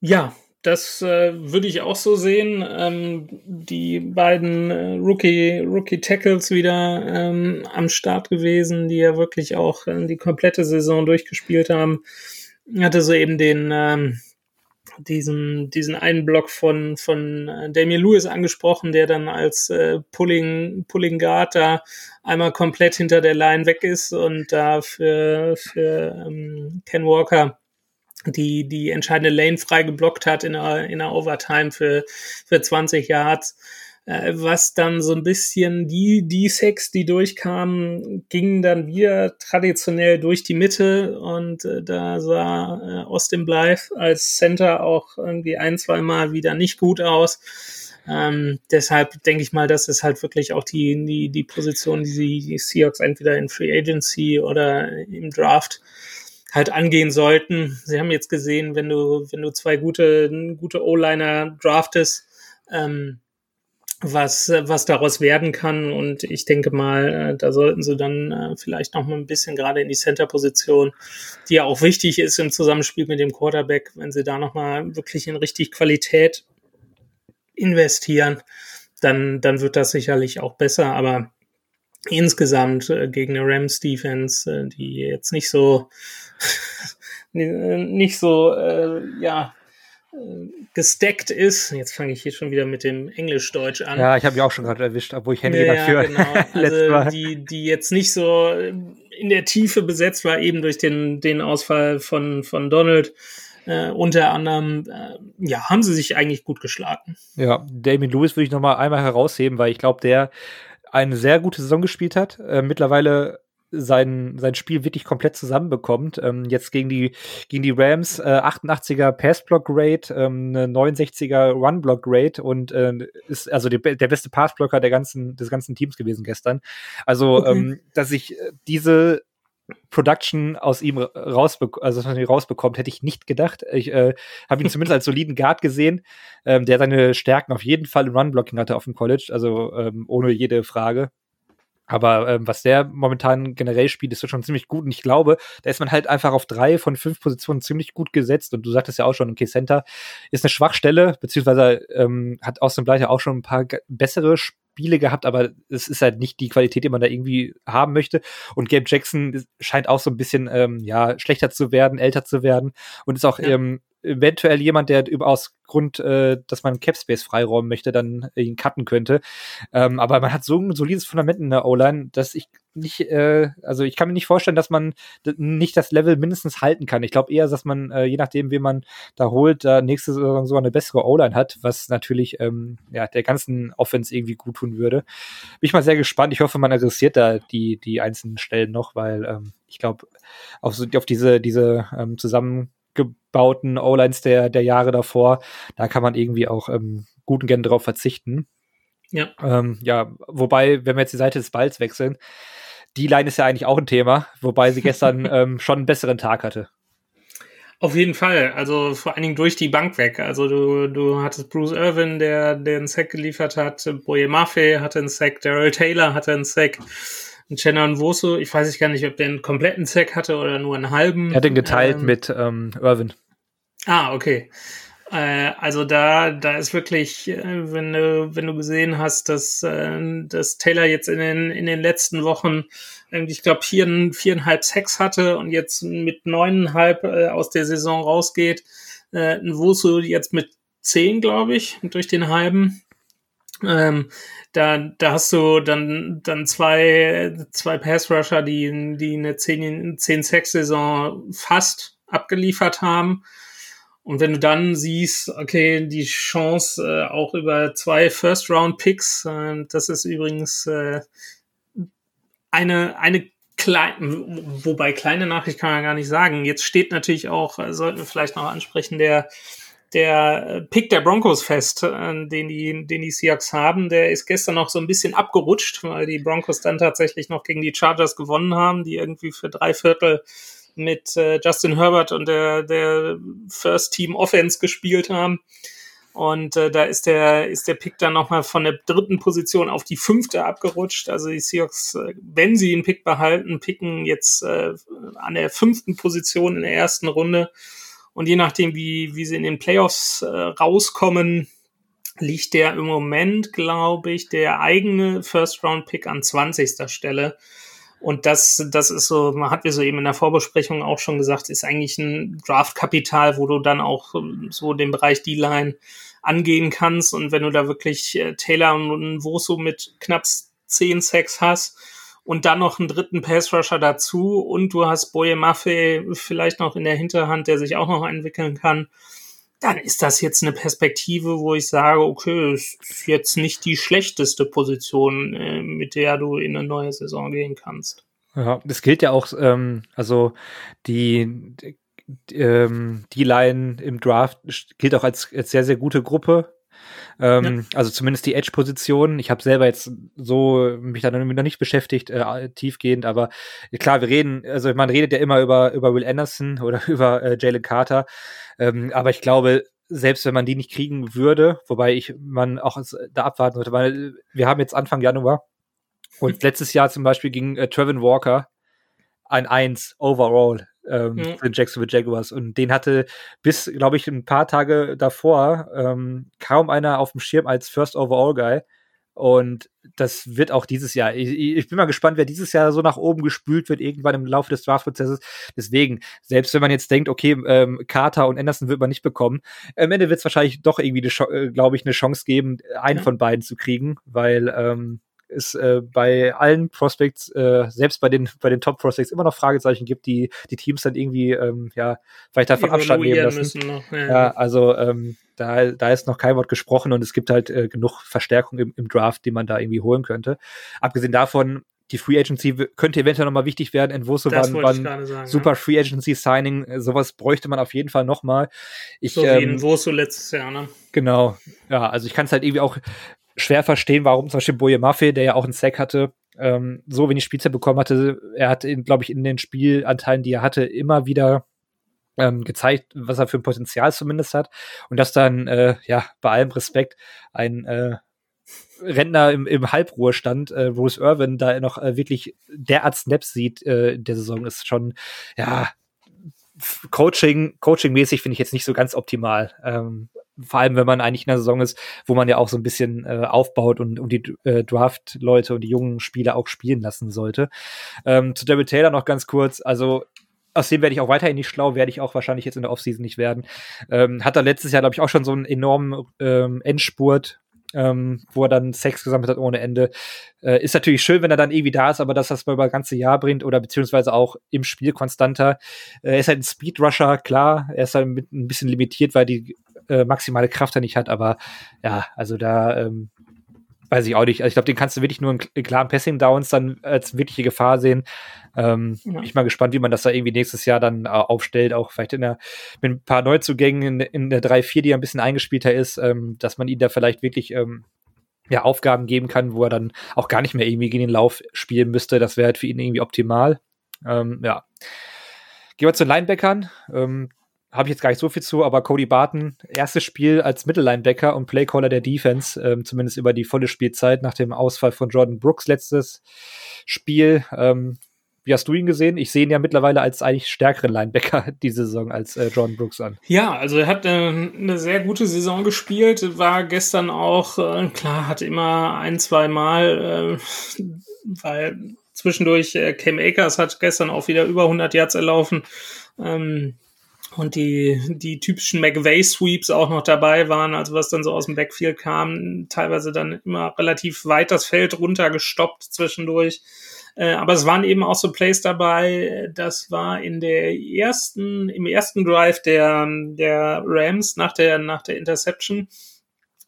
Ja, das äh, würde ich auch so sehen. Ähm, die beiden äh, Rookie, Rookie Tackles wieder ähm, am Start gewesen, die ja wirklich auch äh, die komplette Saison durchgespielt haben. Hatte so eben den ähm, diesen, diesen einen Block von, von äh, Damien Lewis angesprochen, der dann als äh, Pulling, Pulling Guard da einmal komplett hinter der Line weg ist und da für, für ähm, Ken Walker die, die entscheidende Lane frei geblockt hat in einer, in einer Overtime für, für 20 Yards. Äh, was dann so ein bisschen die, die Sex, die durchkamen, gingen dann wieder traditionell durch die Mitte und äh, da sah äh, Austin Blythe als Center auch irgendwie ein, zwei Mal wieder nicht gut aus. Ähm, deshalb denke ich mal, das ist halt wirklich auch die, die, die Position, die die Seahawks entweder in Free Agency oder im Draft halt angehen sollten. Sie haben jetzt gesehen, wenn du, wenn du zwei gute, gute O-Liner draftest, ähm, was, was daraus werden kann. Und ich denke mal, äh, da sollten sie dann äh, vielleicht noch mal ein bisschen gerade in die Center-Position, die ja auch wichtig ist im Zusammenspiel mit dem Quarterback, wenn sie da noch mal wirklich in richtig Qualität investieren, dann, dann wird das sicherlich auch besser. Aber insgesamt äh, gegen eine Rams Defense, die jetzt nicht so nicht so äh, ja gesteckt ist. Jetzt fange ich hier schon wieder mit dem Englisch-Deutsch an.
Ja, ich habe mich auch schon gerade erwischt, obwohl ich Handy ja, dafür.
Genau. Also die, die jetzt nicht so in der Tiefe besetzt war, eben durch den, den Ausfall von, von Donald. Äh, unter anderem, äh, ja, haben sie sich eigentlich gut geschlagen.
Ja, Damien Lewis würde ich nochmal einmal herausheben, weil ich glaube, der eine sehr gute Saison gespielt hat, äh, mittlerweile sein, sein Spiel wirklich komplett zusammenbekommt. Ähm, jetzt gegen die, gegen die Rams äh, 88er Passblock-Rate, ähm, eine 69er Run-Block-Rate und äh, ist also die, der beste Passblocker der ganzen, des ganzen Teams gewesen gestern. Also, okay. ähm, dass ich äh, diese Production aus ihm rausbe also rausbekommt, hätte ich nicht gedacht. Ich äh, habe ihn zumindest als soliden Guard gesehen, ähm, der seine Stärken auf jeden Fall im Run-Blocking hatte auf dem College, also ähm, ohne jede Frage. Aber ähm, was der momentan generell spielt, ist schon ziemlich gut. Und ich glaube, da ist man halt einfach auf drei von fünf Positionen ziemlich gut gesetzt. Und du sagtest ja auch schon, okay, Center ist eine Schwachstelle, beziehungsweise ähm, hat Austin Blythe auch schon ein paar bessere Spiele gehabt, aber es ist halt nicht die Qualität, die man da irgendwie haben möchte. Und Gabe Jackson scheint auch so ein bisschen ähm, ja schlechter zu werden, älter zu werden und ist auch ja. ähm, eventuell jemand, der aus Grund, äh, dass man Capspace freiräumen möchte, dann ihn cutten könnte. Ähm, aber man hat so ein solides Fundament in der O-Line, dass ich nicht, äh, also ich kann mir nicht vorstellen, dass man nicht das Level mindestens halten kann. Ich glaube eher, dass man, äh, je nachdem, wie man da holt, da nächste Saison sogar eine bessere O-Line hat, was natürlich ähm, ja, der ganzen Offense irgendwie gut tun würde. Bin ich mal sehr gespannt. Ich hoffe, man adressiert da die, die einzelnen Stellen noch, weil ähm, ich glaube, auf, auf diese, diese ähm, zusammen gebauten O-Lines der, der Jahre davor. Da kann man irgendwie auch ähm, guten gern drauf verzichten. Ja. Ähm, ja, wobei, wenn wir jetzt die Seite des Balls wechseln, die Line ist ja eigentlich auch ein Thema, wobei sie gestern ähm, schon einen besseren Tag hatte.
Auf jeden Fall, also vor allen Dingen durch die Bank weg. Also du, du hattest Bruce Irvin, der, einen Sack geliefert hat, Boye Maffei hatte einen Sack, Daryl Taylor hatte einen Sack. Chenan Woso, ich weiß ich gar nicht, ob der einen kompletten Sack hatte oder nur einen halben.
Er hat den geteilt ähm, mit ähm, Irvin.
Ah, okay. Äh, also da, da ist wirklich, äh, wenn du, wenn du gesehen hast, dass, äh, dass Taylor jetzt in den, in den letzten Wochen ich glaube, vier, viereinhalb Sacks hatte und jetzt mit neuneinhalb äh, aus der Saison rausgeht. Äh, ein Woso jetzt mit zehn, glaube ich, durch den halben. Ähm, da, da hast du dann, dann zwei, zwei Pass-Rusher, die, die eine 10, 10 saison fast abgeliefert haben. Und wenn du dann siehst, okay, die Chance äh, auch über zwei First-Round-Picks, äh, das ist übrigens äh, eine, eine kleine, wobei kleine Nachricht kann man gar nicht sagen. Jetzt steht natürlich auch, äh, sollten wir vielleicht noch ansprechen, der der äh, Pick der Broncos fest, äh, den die, den die Seahawks haben. Der ist gestern noch so ein bisschen abgerutscht, weil die Broncos dann tatsächlich noch gegen die Chargers gewonnen haben, die irgendwie für drei Viertel mit äh, Justin Herbert und der, der First Team Offense gespielt haben. Und äh, da ist der, ist der Pick dann nochmal von der dritten Position auf die fünfte abgerutscht. Also die Seahawks, wenn sie einen Pick behalten, picken jetzt äh, an der fünften Position in der ersten Runde. Und je nachdem, wie, wie sie in den Playoffs äh, rauskommen, liegt der im Moment, glaube ich, der eigene First-Round-Pick an 20. Stelle. Und das, das ist so, man hat wir so eben in der Vorbesprechung auch schon gesagt, ist eigentlich ein Draft-Kapital, wo du dann auch ähm, so den Bereich D-Line angehen kannst. Und wenn du da wirklich äh, Taylor und Woso mit knapp 10 Sacks hast, und dann noch einen dritten Pass-Rusher dazu und du hast Boye Maffei vielleicht noch in der Hinterhand, der sich auch noch entwickeln kann, dann ist das jetzt eine Perspektive, wo ich sage, okay, ist jetzt nicht die schlechteste Position, äh, mit der du in eine neue Saison gehen kannst.
Ja, das gilt ja auch, ähm, also die, die, ähm, die Line im Draft gilt auch als, als sehr, sehr gute Gruppe. Ähm, ja. Also zumindest die Edge-Position. Ich habe selber jetzt so mich da noch nicht beschäftigt, äh, tiefgehend, aber klar, wir reden, also man redet ja immer über, über Will Anderson oder über äh, Jalen Carter. Ähm, aber ich glaube, selbst wenn man die nicht kriegen würde, wobei ich man auch da abwarten sollte, weil wir haben jetzt Anfang Januar und letztes Jahr zum Beispiel ging äh, Trevin Walker ein 1 overall ähm, mhm. für Jacksonville Jaguars. Und den hatte bis, glaube ich, ein paar Tage davor ähm, kaum einer auf dem Schirm als First Overall Guy. Und das wird auch dieses Jahr. Ich, ich, bin mal gespannt, wer dieses Jahr so nach oben gespült wird, irgendwann im Laufe des Draftprozesses. Deswegen, selbst wenn man jetzt denkt, okay, ähm, Carter und Anderson wird man nicht bekommen, am Ende wird es wahrscheinlich doch irgendwie, äh, glaube ich, eine Chance geben, einen ja. von beiden zu kriegen, weil ähm, es äh, bei allen Prospects, äh, selbst bei den, bei den Top-Prospects immer noch Fragezeichen gibt, die die Teams dann irgendwie ähm, ja, vielleicht davon Abstand nehmen lassen. Noch, ja. ja, also ähm, da, da ist noch kein Wort gesprochen und es gibt halt äh, genug Verstärkung im, im Draft, die man da irgendwie holen könnte. Abgesehen davon, die Free Agency könnte eventuell nochmal wichtig werden. Entwurso war, war super ja. Free Agency Signing. Sowas bräuchte man auf jeden Fall nochmal.
Ich, so wie ähm, Entwurso letztes Jahr, ne?
Genau. Ja, also ich kann es halt irgendwie auch schwer verstehen, warum zum Beispiel Boye Maffei, der ja auch einen Sack hatte, ähm, so wenig Spielzeit bekommen hatte. Er hat, glaube ich, in den Spielanteilen, die er hatte, immer wieder ähm, gezeigt, was er für ein Potenzial zumindest hat. Und dass dann, äh, ja, bei allem Respekt ein äh, Rentner im, im Halbruhestand, äh, Bruce Irvin, da noch äh, wirklich derart Snaps sieht äh, der Saison, ist schon, ja, Coaching, Coaching-mäßig finde ich jetzt nicht so ganz optimal. Ähm, vor allem, wenn man eigentlich in der Saison ist, wo man ja auch so ein bisschen äh, aufbaut und, und die äh, Draft-Leute und die jungen Spieler auch spielen lassen sollte. Ähm, zu David Taylor noch ganz kurz. Also aus dem werde ich auch weiterhin nicht schlau, werde ich auch wahrscheinlich jetzt in der Offseason nicht werden. Ähm, hat er letztes Jahr, glaube ich, auch schon so einen enormen ähm, Endspurt ähm, wo er dann Sex gesammelt hat ohne Ende. Äh, ist natürlich schön, wenn er dann irgendwie da ist, aber dass das mal über das ganze Jahr bringt oder beziehungsweise auch im Spiel konstanter. Äh, er ist halt ein Speedrusher, klar. Er ist halt ein bisschen limitiert, weil die äh, maximale Kraft er nicht hat, aber ja, also da ähm, weiß ich auch nicht. Also ich glaube, den kannst du wirklich nur in, in klaren Passing-Downs dann als wirkliche Gefahr sehen. Ähm, ja. Bin ich mal gespannt, wie man das da irgendwie nächstes Jahr dann äh, aufstellt, auch vielleicht in der, mit ein paar Neuzugängen in, in der 3-4, die ein bisschen eingespielter ist, ähm, dass man ihn da vielleicht wirklich ähm, ja, Aufgaben geben kann, wo er dann auch gar nicht mehr irgendwie gegen den Lauf spielen müsste. Das wäre halt für ihn irgendwie optimal. Ähm, ja. Gehen wir zu den Linebackern. Ähm, habe ich jetzt gar nicht so viel zu, aber Cody Barton, erstes Spiel als Mittellinebacker und Playcaller der Defense, ähm, zumindest über die volle Spielzeit nach dem Ausfall von Jordan Brooks letztes Spiel. Ähm, wie hast du ihn gesehen? Ich sehe ihn ja mittlerweile als eigentlich stärkeren Linebacker diese Saison als äh, Jordan Brooks an.
Ja, also er hat äh, eine sehr gute Saison gespielt, war gestern auch, äh, klar, hat immer ein, zwei Mal, äh, weil zwischendurch äh, Cam Akers hat gestern auch wieder über 100 Yards erlaufen. Ähm, und die, die typischen McVay-Sweeps auch noch dabei waren, also was dann so aus dem Backfield kam, teilweise dann immer relativ weit das Feld runtergestoppt zwischendurch. Äh, aber es waren eben auch so Plays dabei, das war in der ersten, im ersten Drive der, der Rams nach der, nach der Interception.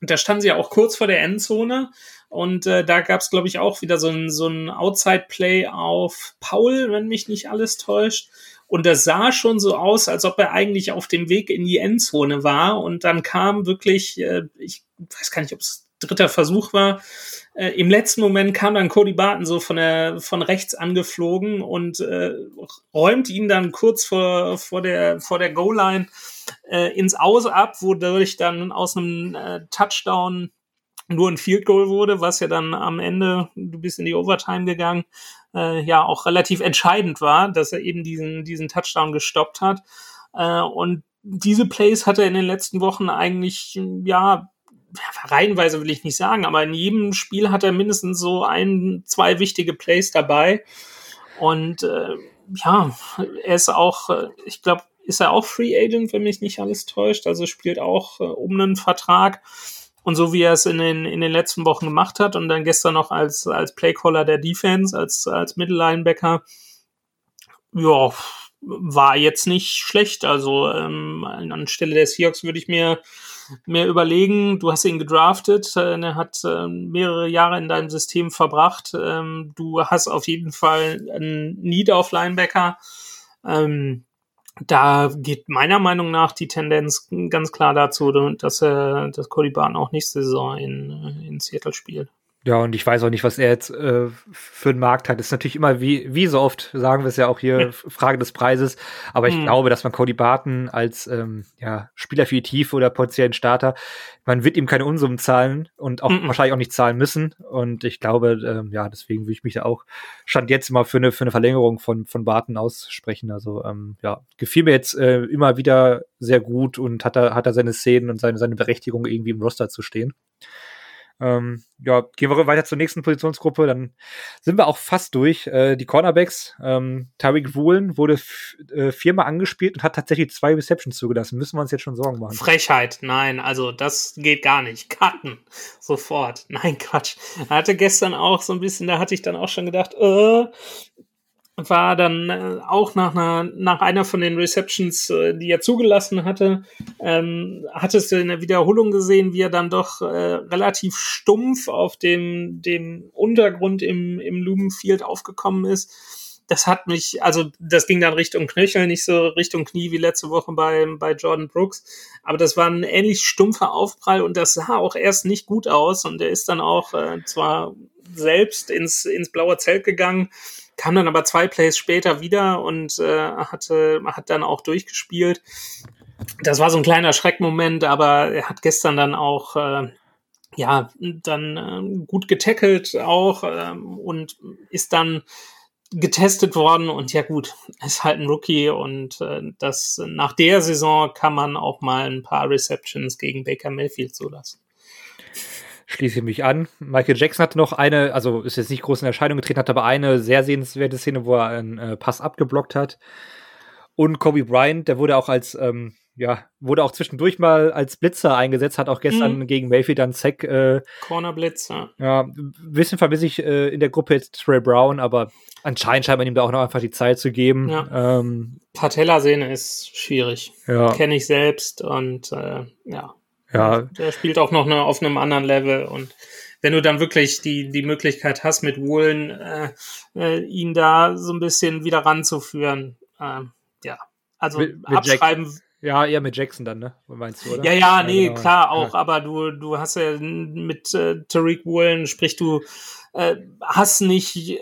Da standen sie ja auch kurz vor der Endzone und äh, da gab es, glaube ich, auch wieder so ein, so ein Outside-Play auf Paul, wenn mich nicht alles täuscht. Und das sah schon so aus, als ob er eigentlich auf dem Weg in die Endzone war. Und dann kam wirklich, äh, ich weiß gar nicht, ob es dritter Versuch war. Äh, Im letzten Moment kam dann Cody Barton so von der von rechts angeflogen und äh, räumt ihn dann kurz vor vor der vor der Goal Line äh, ins Aus ab, wodurch dann aus einem äh, Touchdown nur ein Field Goal wurde, was ja dann am Ende, du bist in die Overtime gegangen, äh, ja auch relativ entscheidend war, dass er eben diesen, diesen Touchdown gestoppt hat. Äh, und diese Plays hat er in den letzten Wochen eigentlich, ja, reihenweise will ich nicht sagen, aber in jedem Spiel hat er mindestens so ein, zwei wichtige Plays dabei. Und äh, ja, er ist auch, äh, ich glaube, ist er auch Free Agent, wenn mich nicht alles täuscht. Also spielt auch äh, um einen Vertrag. Und so wie er es in den, in den letzten Wochen gemacht hat und dann gestern noch als, als Playcaller der Defense, als, als Mittellinebacker, ja, war jetzt nicht schlecht. Also ähm, anstelle der Seahawks würde ich mir mehr überlegen. Du hast ihn gedraftet, äh, er hat äh, mehrere Jahre in deinem System verbracht. Ähm, du hast auf jeden Fall einen Need auf Linebacker. Ähm, da geht meiner Meinung nach die Tendenz ganz klar dazu, dass er, dass Cody Barton auch nächste Saison in, in Seattle spielt.
Ja, und ich weiß auch nicht, was er jetzt äh, für einen Markt hat. Das ist natürlich immer, wie, wie so oft, sagen wir es ja auch hier, ja. Frage des Preises. Aber ich hm. glaube, dass man Cody Barton als ähm, ja, Spieler für die Tiefe oder potenziellen Starter, man wird ihm keine Unsummen zahlen und auch mhm. wahrscheinlich auch nicht zahlen müssen. Und ich glaube, ähm, ja, deswegen würde ich mich da auch Stand jetzt mal für eine, für eine Verlängerung von, von Barton aussprechen. Also ähm, ja, gefiel mir jetzt äh, immer wieder sehr gut und hat er, hat er seine Szenen und seine, seine Berechtigung irgendwie im Roster zu stehen. Ähm, ja, gehen wir weiter zur nächsten Positionsgruppe, dann sind wir auch fast durch. Äh, die Cornerbacks, ähm, Tariq Woolen wurde äh, viermal angespielt und hat tatsächlich zwei Receptions zugelassen. Müssen wir uns jetzt schon Sorgen machen.
Frechheit, nein, also das geht gar nicht. Cutten, sofort. Nein, Quatsch. Hatte gestern auch so ein bisschen, da hatte ich dann auch schon gedacht, äh, war dann äh, auch nach einer, nach einer von den Receptions, äh, die er zugelassen hatte, ähm, hattest du in der Wiederholung gesehen, wie er dann doch äh, relativ stumpf auf dem, dem Untergrund im, im Lumenfield aufgekommen ist. Das hat mich, also das ging dann Richtung Knöchel, nicht so Richtung Knie wie letzte Woche bei, bei Jordan Brooks. Aber das war ein ähnlich stumpfer Aufprall und das sah auch erst nicht gut aus. Und er ist dann auch äh, zwar selbst ins, ins blaue Zelt gegangen, kam dann aber zwei Plays später wieder und äh, hatte, hat dann auch durchgespielt. Das war so ein kleiner Schreckmoment, aber er hat gestern dann auch äh, ja dann äh, gut getackelt auch äh, und ist dann getestet worden und ja gut, ist halt ein Rookie und äh, das nach der Saison kann man auch mal ein paar Receptions gegen Baker Mayfield zulassen
schließe ich mich an. Michael Jackson hatte noch eine, also ist jetzt nicht groß in Erscheinung getreten, hat aber eine sehr sehenswerte Szene, wo er einen äh, Pass abgeblockt hat. Und Kobe Bryant, der wurde auch als, ähm, ja, wurde auch zwischendurch mal als Blitzer eingesetzt, hat auch gestern mhm. gegen Mayfield dann Sack. Äh,
Corner Blitzer.
Ja, ein bisschen vermisse ich äh, in der Gruppe jetzt Trey Brown, aber anscheinend scheint man ihm da auch noch einfach die Zeit zu geben. Ja. Ähm,
Patella-Sehne ist schwierig. Ja. Kenne ich selbst und äh, ja,
ja.
Der spielt auch noch eine, auf einem anderen Level und wenn du dann wirklich die, die Möglichkeit hast, mit Woolen äh, äh, ihn da so ein bisschen wieder ranzuführen, äh, ja. Also mit, mit abschreiben.
Jack ja, eher mit Jackson dann, ne? Meinst du, oder?
Ja, ja, nee, genau. klar auch, ja. aber du, du hast ja mit äh, Tariq Woolen, sprich, du äh, hast nicht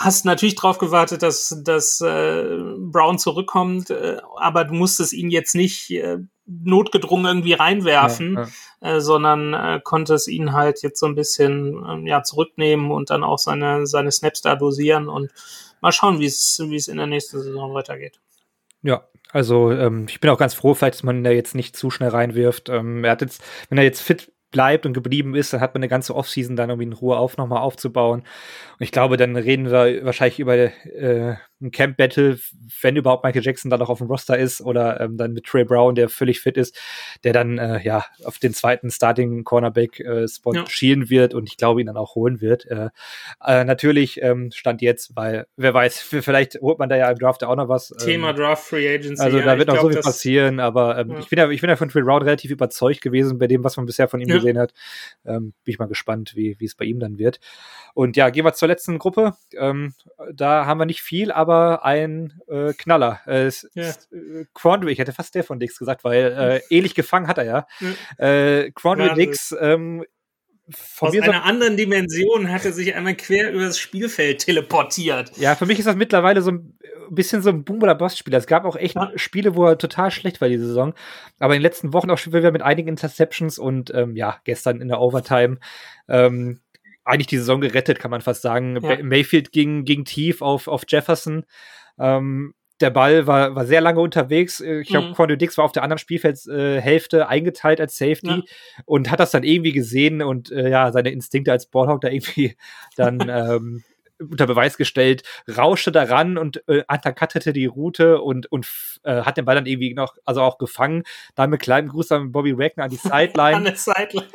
hast natürlich drauf gewartet, dass, dass äh, Brown zurückkommt, äh, aber du musstest ihn jetzt nicht äh, notgedrungen irgendwie reinwerfen, ja, ja. Äh, sondern äh, konntest ihn halt jetzt so ein bisschen äh, ja zurücknehmen und dann auch seine seine Snaps da dosieren und mal schauen, wie es wie es in der nächsten Saison weitergeht.
Ja, also ähm, ich bin auch ganz froh, vielleicht, dass man da jetzt nicht zu schnell reinwirft. Ähm, er hat jetzt, wenn er jetzt fit bleibt und geblieben ist, dann hat man eine ganze Offseason dann irgendwie in Ruhe auf nochmal aufzubauen. Und ich glaube, dann reden wir wahrscheinlich über äh, ein Camp Battle, wenn überhaupt Michael Jackson dann noch auf dem Roster ist oder ähm, dann mit Trey Brown, der völlig fit ist, der dann äh, ja auf den zweiten Starting Cornerback äh, Spot ja. schielen wird und ich glaube ihn dann auch holen wird. Äh, äh, natürlich ähm, stand jetzt, weil wer weiß, vielleicht holt man da ja im Draft auch noch was.
Thema ähm, Draft Free Agency.
Also da wird noch so viel passieren, aber ähm, ja. ich bin ja ich bin ja von Trey Brown relativ überzeugt gewesen bei dem, was man bisher von ihm ja. gesehen hat. Ähm, bin ich mal gespannt, wie wie es bei ihm dann wird. Und ja, gehen wir zur letzten Gruppe. Ähm, da haben wir nicht viel, aber aber ein äh, Knaller. Äh, ja. äh, Quandary, ich hätte fast der von Dix gesagt, weil äh, ähnlich gefangen hat er ja. Äh, Quandary Dix ähm,
aus einer anderen Dimension hat er sich einmal quer übers Spielfeld teleportiert.
Ja, für mich ist das mittlerweile so ein bisschen so ein Boom- oder Boss-Spieler. Es gab auch echt ja. Spiele, wo er total schlecht war diese Saison. Aber in den letzten Wochen auch schon wieder mit einigen Interceptions und ähm, ja, gestern in der Overtime ähm, eigentlich die Saison gerettet, kann man fast sagen. Ja. Mayfield ging, ging tief auf, auf Jefferson. Ähm, der Ball war, war sehr lange unterwegs. Äh, ich glaube, mhm. Quando Dix war auf der anderen Spielfeldshälfte äh, eingeteilt als Safety ja. und hat das dann irgendwie gesehen und äh, ja, seine Instinkte als Ballhawk da irgendwie dann ähm, unter Beweis gestellt, rauschte daran und äh, attackierte die Route und, und äh, hat den Ball dann irgendwie noch, also auch gefangen. Dann mit kleinem Gruß an Bobby Wagner an die Sideline. an der Sideline.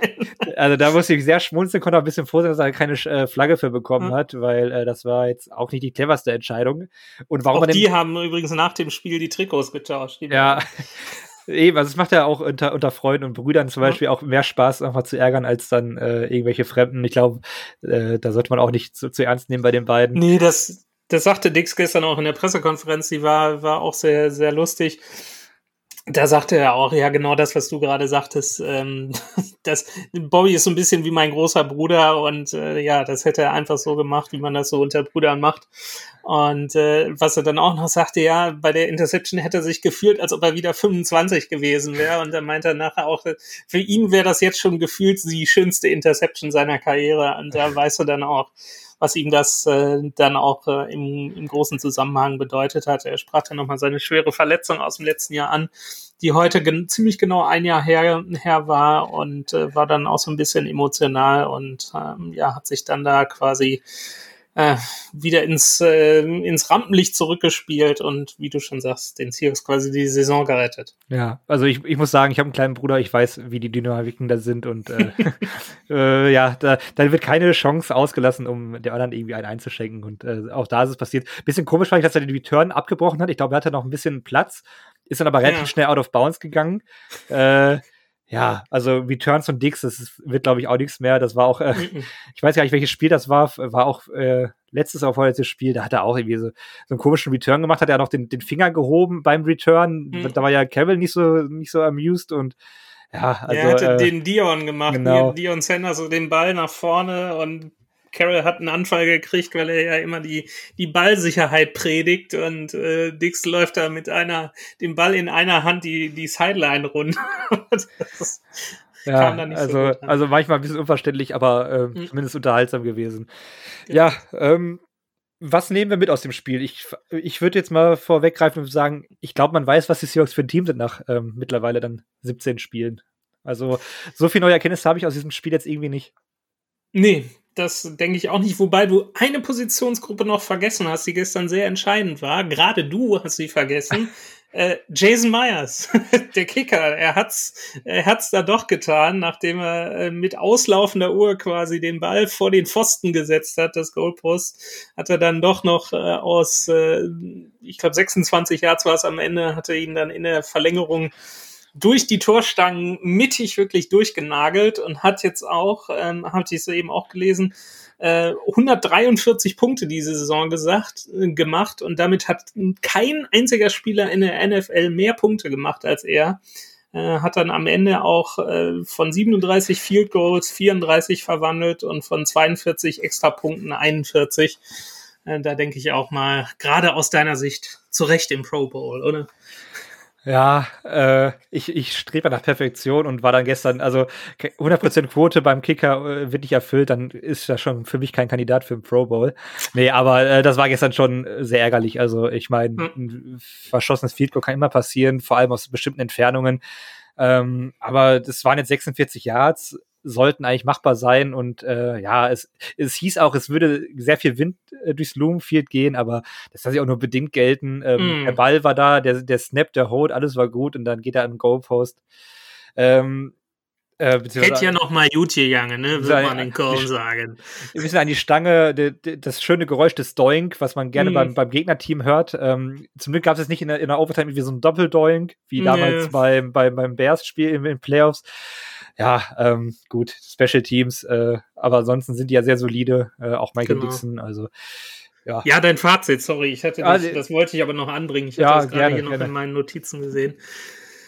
also da musste ich sehr schmunzeln, konnte auch ein bisschen froh sein, dass er keine äh, Flagge für bekommen ja. hat, weil äh, das war jetzt auch nicht die cleverste Entscheidung. Und warum
auch die haben übrigens nach dem Spiel die Trikots getauscht. Die
ja. Eben, also es macht ja auch unter, unter Freunden und Brüdern zum Beispiel auch mehr Spaß, einfach zu ärgern, als dann äh, irgendwelche Fremden. Ich glaube, äh, da sollte man auch nicht zu, zu ernst nehmen bei den beiden.
Nee, das, das sagte Dix gestern auch in der Pressekonferenz, die war, war auch sehr, sehr lustig da sagte er auch, ja, genau das, was du gerade sagtest. Ähm, das, Bobby ist so ein bisschen wie mein großer Bruder und äh, ja, das hätte er einfach so gemacht, wie man das so unter Brüdern macht. Und äh, was er dann auch noch sagte, ja, bei der Interception hätte er sich gefühlt, als ob er wieder 25 gewesen wäre. Und dann meinte er nachher auch, für ihn wäre das jetzt schon gefühlt die schönste Interception seiner Karriere. Und da weißt du dann auch, was ihm das äh, dann auch äh, im, im großen Zusammenhang bedeutet hat. Er sprach dann nochmal seine schwere Verletzung aus dem letzten Jahr an, die heute gen ziemlich genau ein Jahr her, her war und äh, war dann auch so ein bisschen emotional und ähm, ja, hat sich dann da quasi äh, wieder ins, äh, ins Rampenlicht zurückgespielt und wie du schon sagst, den Seahawks quasi die Saison gerettet.
Ja, also ich, ich muss sagen, ich habe einen kleinen Bruder, ich weiß, wie die Dynamiken da sind und äh, äh, ja, da, da wird keine Chance ausgelassen, um der anderen irgendwie einen einzuschenken und äh, auch da ist es passiert. Bisschen komisch fand ich, dass er den Return abgebrochen hat. Ich glaube, er hatte noch ein bisschen Platz, ist dann aber relativ ja. schnell out of bounds gegangen. Äh, ja, also Returns und Dix, das wird, glaube ich, auch nichts mehr. Das war auch, äh, ich weiß gar nicht, welches Spiel das war, war auch äh, letztes oder vorletztes Spiel, da hat er auch irgendwie so, so einen komischen Return gemacht, hat er noch den, den Finger gehoben beim Return. Mhm. Da war ja Kevin nicht so, nicht so amused und ja, also.
Er hatte äh, den Dion gemacht, genau. Dion Sanders so den Ball nach vorne und Carroll hat einen Anfall gekriegt, weil er ja immer die, die Ballsicherheit predigt und äh, Dix läuft da mit einer, dem Ball in einer Hand die, die Sideline runter.
ja, also, so also manchmal ein bisschen unverständlich, aber äh, mhm. zumindest unterhaltsam gewesen. Ja, ja ähm, was nehmen wir mit aus dem Spiel? Ich, ich würde jetzt mal vorweggreifen und sagen, ich glaube, man weiß, was die Seahawks für ein Team sind nach ähm, mittlerweile dann 17 Spielen. Also so viel neue Erkenntnisse habe ich aus diesem Spiel jetzt irgendwie nicht.
Nee, das denke ich auch nicht, wobei du eine Positionsgruppe noch vergessen hast, die gestern sehr entscheidend war. Gerade du hast sie vergessen. äh, Jason Myers, der Kicker, er hat's, er hat's da doch getan, nachdem er äh, mit auslaufender Uhr quasi den Ball vor den Pfosten gesetzt hat, das Goalpost, hat er dann doch noch äh, aus, äh, ich glaube 26 Yards war es am Ende, hatte ihn dann in der Verlängerung durch die Torstangen mittig wirklich durchgenagelt und hat jetzt auch, ähm, habe ich so eben auch gelesen, äh, 143 Punkte diese Saison gesagt, äh, gemacht und damit hat kein einziger Spieler in der NFL mehr Punkte gemacht als er. Äh, hat dann am Ende auch äh, von 37 Field Goals 34 verwandelt und von 42 extra Punkten 41. Äh, da denke ich auch mal, gerade aus deiner Sicht, zu Recht im Pro Bowl, oder?
Ja, äh, ich, ich strebe nach Perfektion und war dann gestern, also 100% Quote beim Kicker äh, wird nicht erfüllt, dann ist das schon für mich kein Kandidat für einen Pro Bowl. Nee, aber äh, das war gestern schon sehr ärgerlich. Also ich meine, hm. ein verschossenes Field Goal kann immer passieren, vor allem aus bestimmten Entfernungen. Ähm, aber das waren jetzt 46 Yards sollten eigentlich machbar sein. Und äh, ja, es, es hieß auch, es würde sehr viel Wind äh, durchs Loomfield gehen, aber das hat sich auch nur bedingt gelten. Ähm, mm. Der Ball war da, der, der Snap, der Hold, alles war gut und dann geht er an den Goalpost. Ähm,
äh, Hätte ja noch mal gut gegangen, ne? würde man in Köln sagen.
Wir müssen an die Stange, de, de, das schöne Geräusch des Doink, was man gerne mm. beim, beim Gegnerteam hört. Ähm, zum Glück gab es nicht in der, in der Overtime wie so ein Doppeldoink, wie damals nee. beim, beim, beim Bears-Spiel in den Playoffs ja, ähm, gut, Special Teams, äh, aber ansonsten sind die ja sehr solide, äh, auch Michael genau. Dixon, also ja.
Ja, dein Fazit, sorry, ich hatte dich, das wollte ich aber noch anbringen. Ich hatte ja, das gerade hier noch gerne. in meinen Notizen gesehen.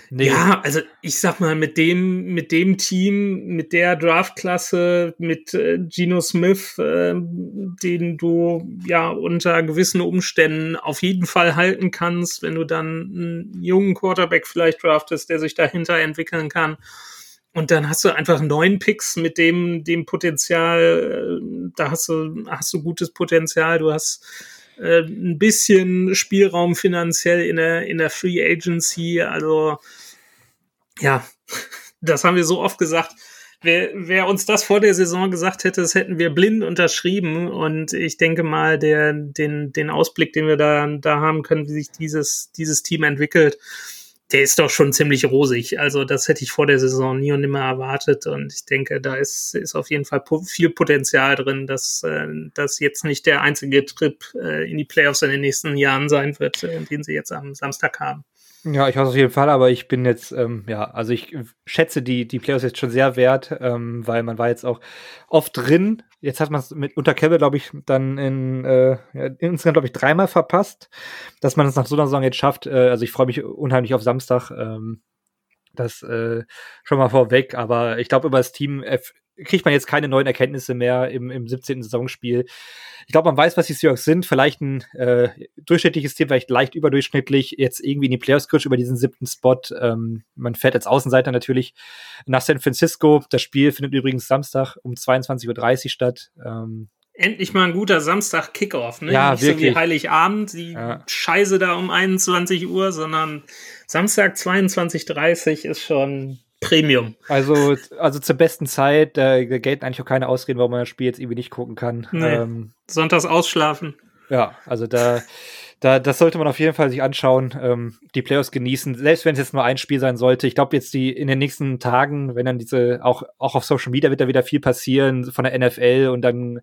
Nee. Ja, also ich sag mal, mit dem, mit dem Team, mit der Draftklasse, mit äh, Geno Smith, äh, den du ja unter gewissen Umständen auf jeden Fall halten kannst, wenn du dann einen jungen Quarterback vielleicht draftest, der sich dahinter entwickeln kann und dann hast du einfach neun Picks mit dem, dem Potenzial, äh, da hast du, hast du gutes Potenzial, du hast äh, ein bisschen Spielraum finanziell in der, in der Free Agency, also ja, das haben wir so oft gesagt. Wer, wer uns das vor der Saison gesagt hätte, das hätten wir blind unterschrieben. Und ich denke mal, der, den, den Ausblick, den wir da, da haben können, wie sich dieses, dieses Team entwickelt, der ist doch schon ziemlich rosig. Also das hätte ich vor der Saison nie und nimmer erwartet. Und ich denke, da ist, ist auf jeden Fall viel Potenzial drin, dass äh, das jetzt nicht der einzige Trip äh, in die Playoffs in den nächsten Jahren sein wird, äh, den sie jetzt am Samstag haben.
Ja, ich hoffe auf jeden Fall, aber ich bin jetzt, ähm, ja, also ich schätze die, die Playoffs jetzt schon sehr wert, ähm, weil man war jetzt auch oft drin. Jetzt hat man es mit unter Kevin, glaube ich, dann in äh, ja, insgesamt, glaube ich, dreimal verpasst, dass man es nach so einer Saison jetzt schafft. Äh, also ich freue mich unheimlich auf Samstag. Ähm, das äh, schon mal vorweg, aber ich glaube, über das Team kriegt man jetzt keine neuen Erkenntnisse mehr im, im 17. Saisonspiel. Ich glaube, man weiß, was die Seahawks sind. Vielleicht ein äh, durchschnittliches Team, vielleicht leicht überdurchschnittlich. Jetzt irgendwie in die Playoffs gerutscht über diesen siebten Spot. Ähm, man fährt als Außenseiter natürlich nach San Francisco. Das Spiel findet übrigens Samstag um 22.30 Uhr statt. Ähm,
endlich mal ein guter Samstag-Kickoff, ne?
Ja,
Nicht
wirklich.
so wie Heiligabend, die ja. Scheiße da um 21 Uhr, sondern Samstag 22.30 ist schon Premium.
Also, also zur besten Zeit, da gelten eigentlich auch keine Ausreden, warum man das Spiel jetzt irgendwie nicht gucken kann.
Nee. Ähm, Sonntags ausschlafen.
Ja, also da, da, das sollte man auf jeden Fall sich anschauen, ähm, die Playoffs genießen, selbst wenn es jetzt nur ein Spiel sein sollte. Ich glaube jetzt die in den nächsten Tagen, wenn dann diese, auch, auch auf Social Media wird da wieder viel passieren von der NFL und dann,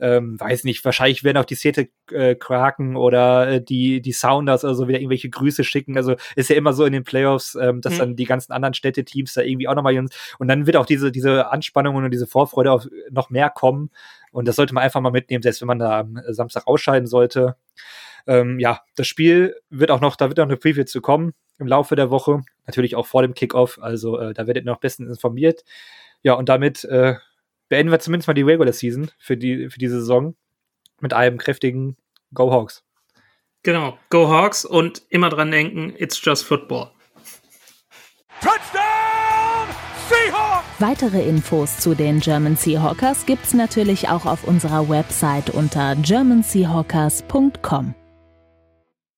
ähm, weiß nicht, wahrscheinlich werden auch die Seattle äh, Kraken oder äh, die, die Sounders oder so wieder irgendwelche Grüße schicken. Also ist ja immer so in den Playoffs, ähm, dass mhm. dann die ganzen anderen Städte-Teams da irgendwie auch nochmal und dann wird auch diese, diese Anspannung und diese Vorfreude auf noch mehr kommen. Und das sollte man einfach mal mitnehmen, selbst wenn man da am Samstag ausscheiden sollte. Ähm, ja, das Spiel wird auch noch, da wird auch eine Preview zu kommen im Laufe der Woche. Natürlich auch vor dem Kickoff, also äh, da werdet ihr noch bestens informiert. Ja, und damit äh, beenden wir zumindest mal die Regular Season für, die, für diese Saison mit einem kräftigen Go Hawks.
Genau, Go Hawks und immer dran denken, it's just football.
Touchdown Seahawks! Weitere Infos zu den German Seahawkers gibt's natürlich auch auf unserer Website unter germanseahawkers.com.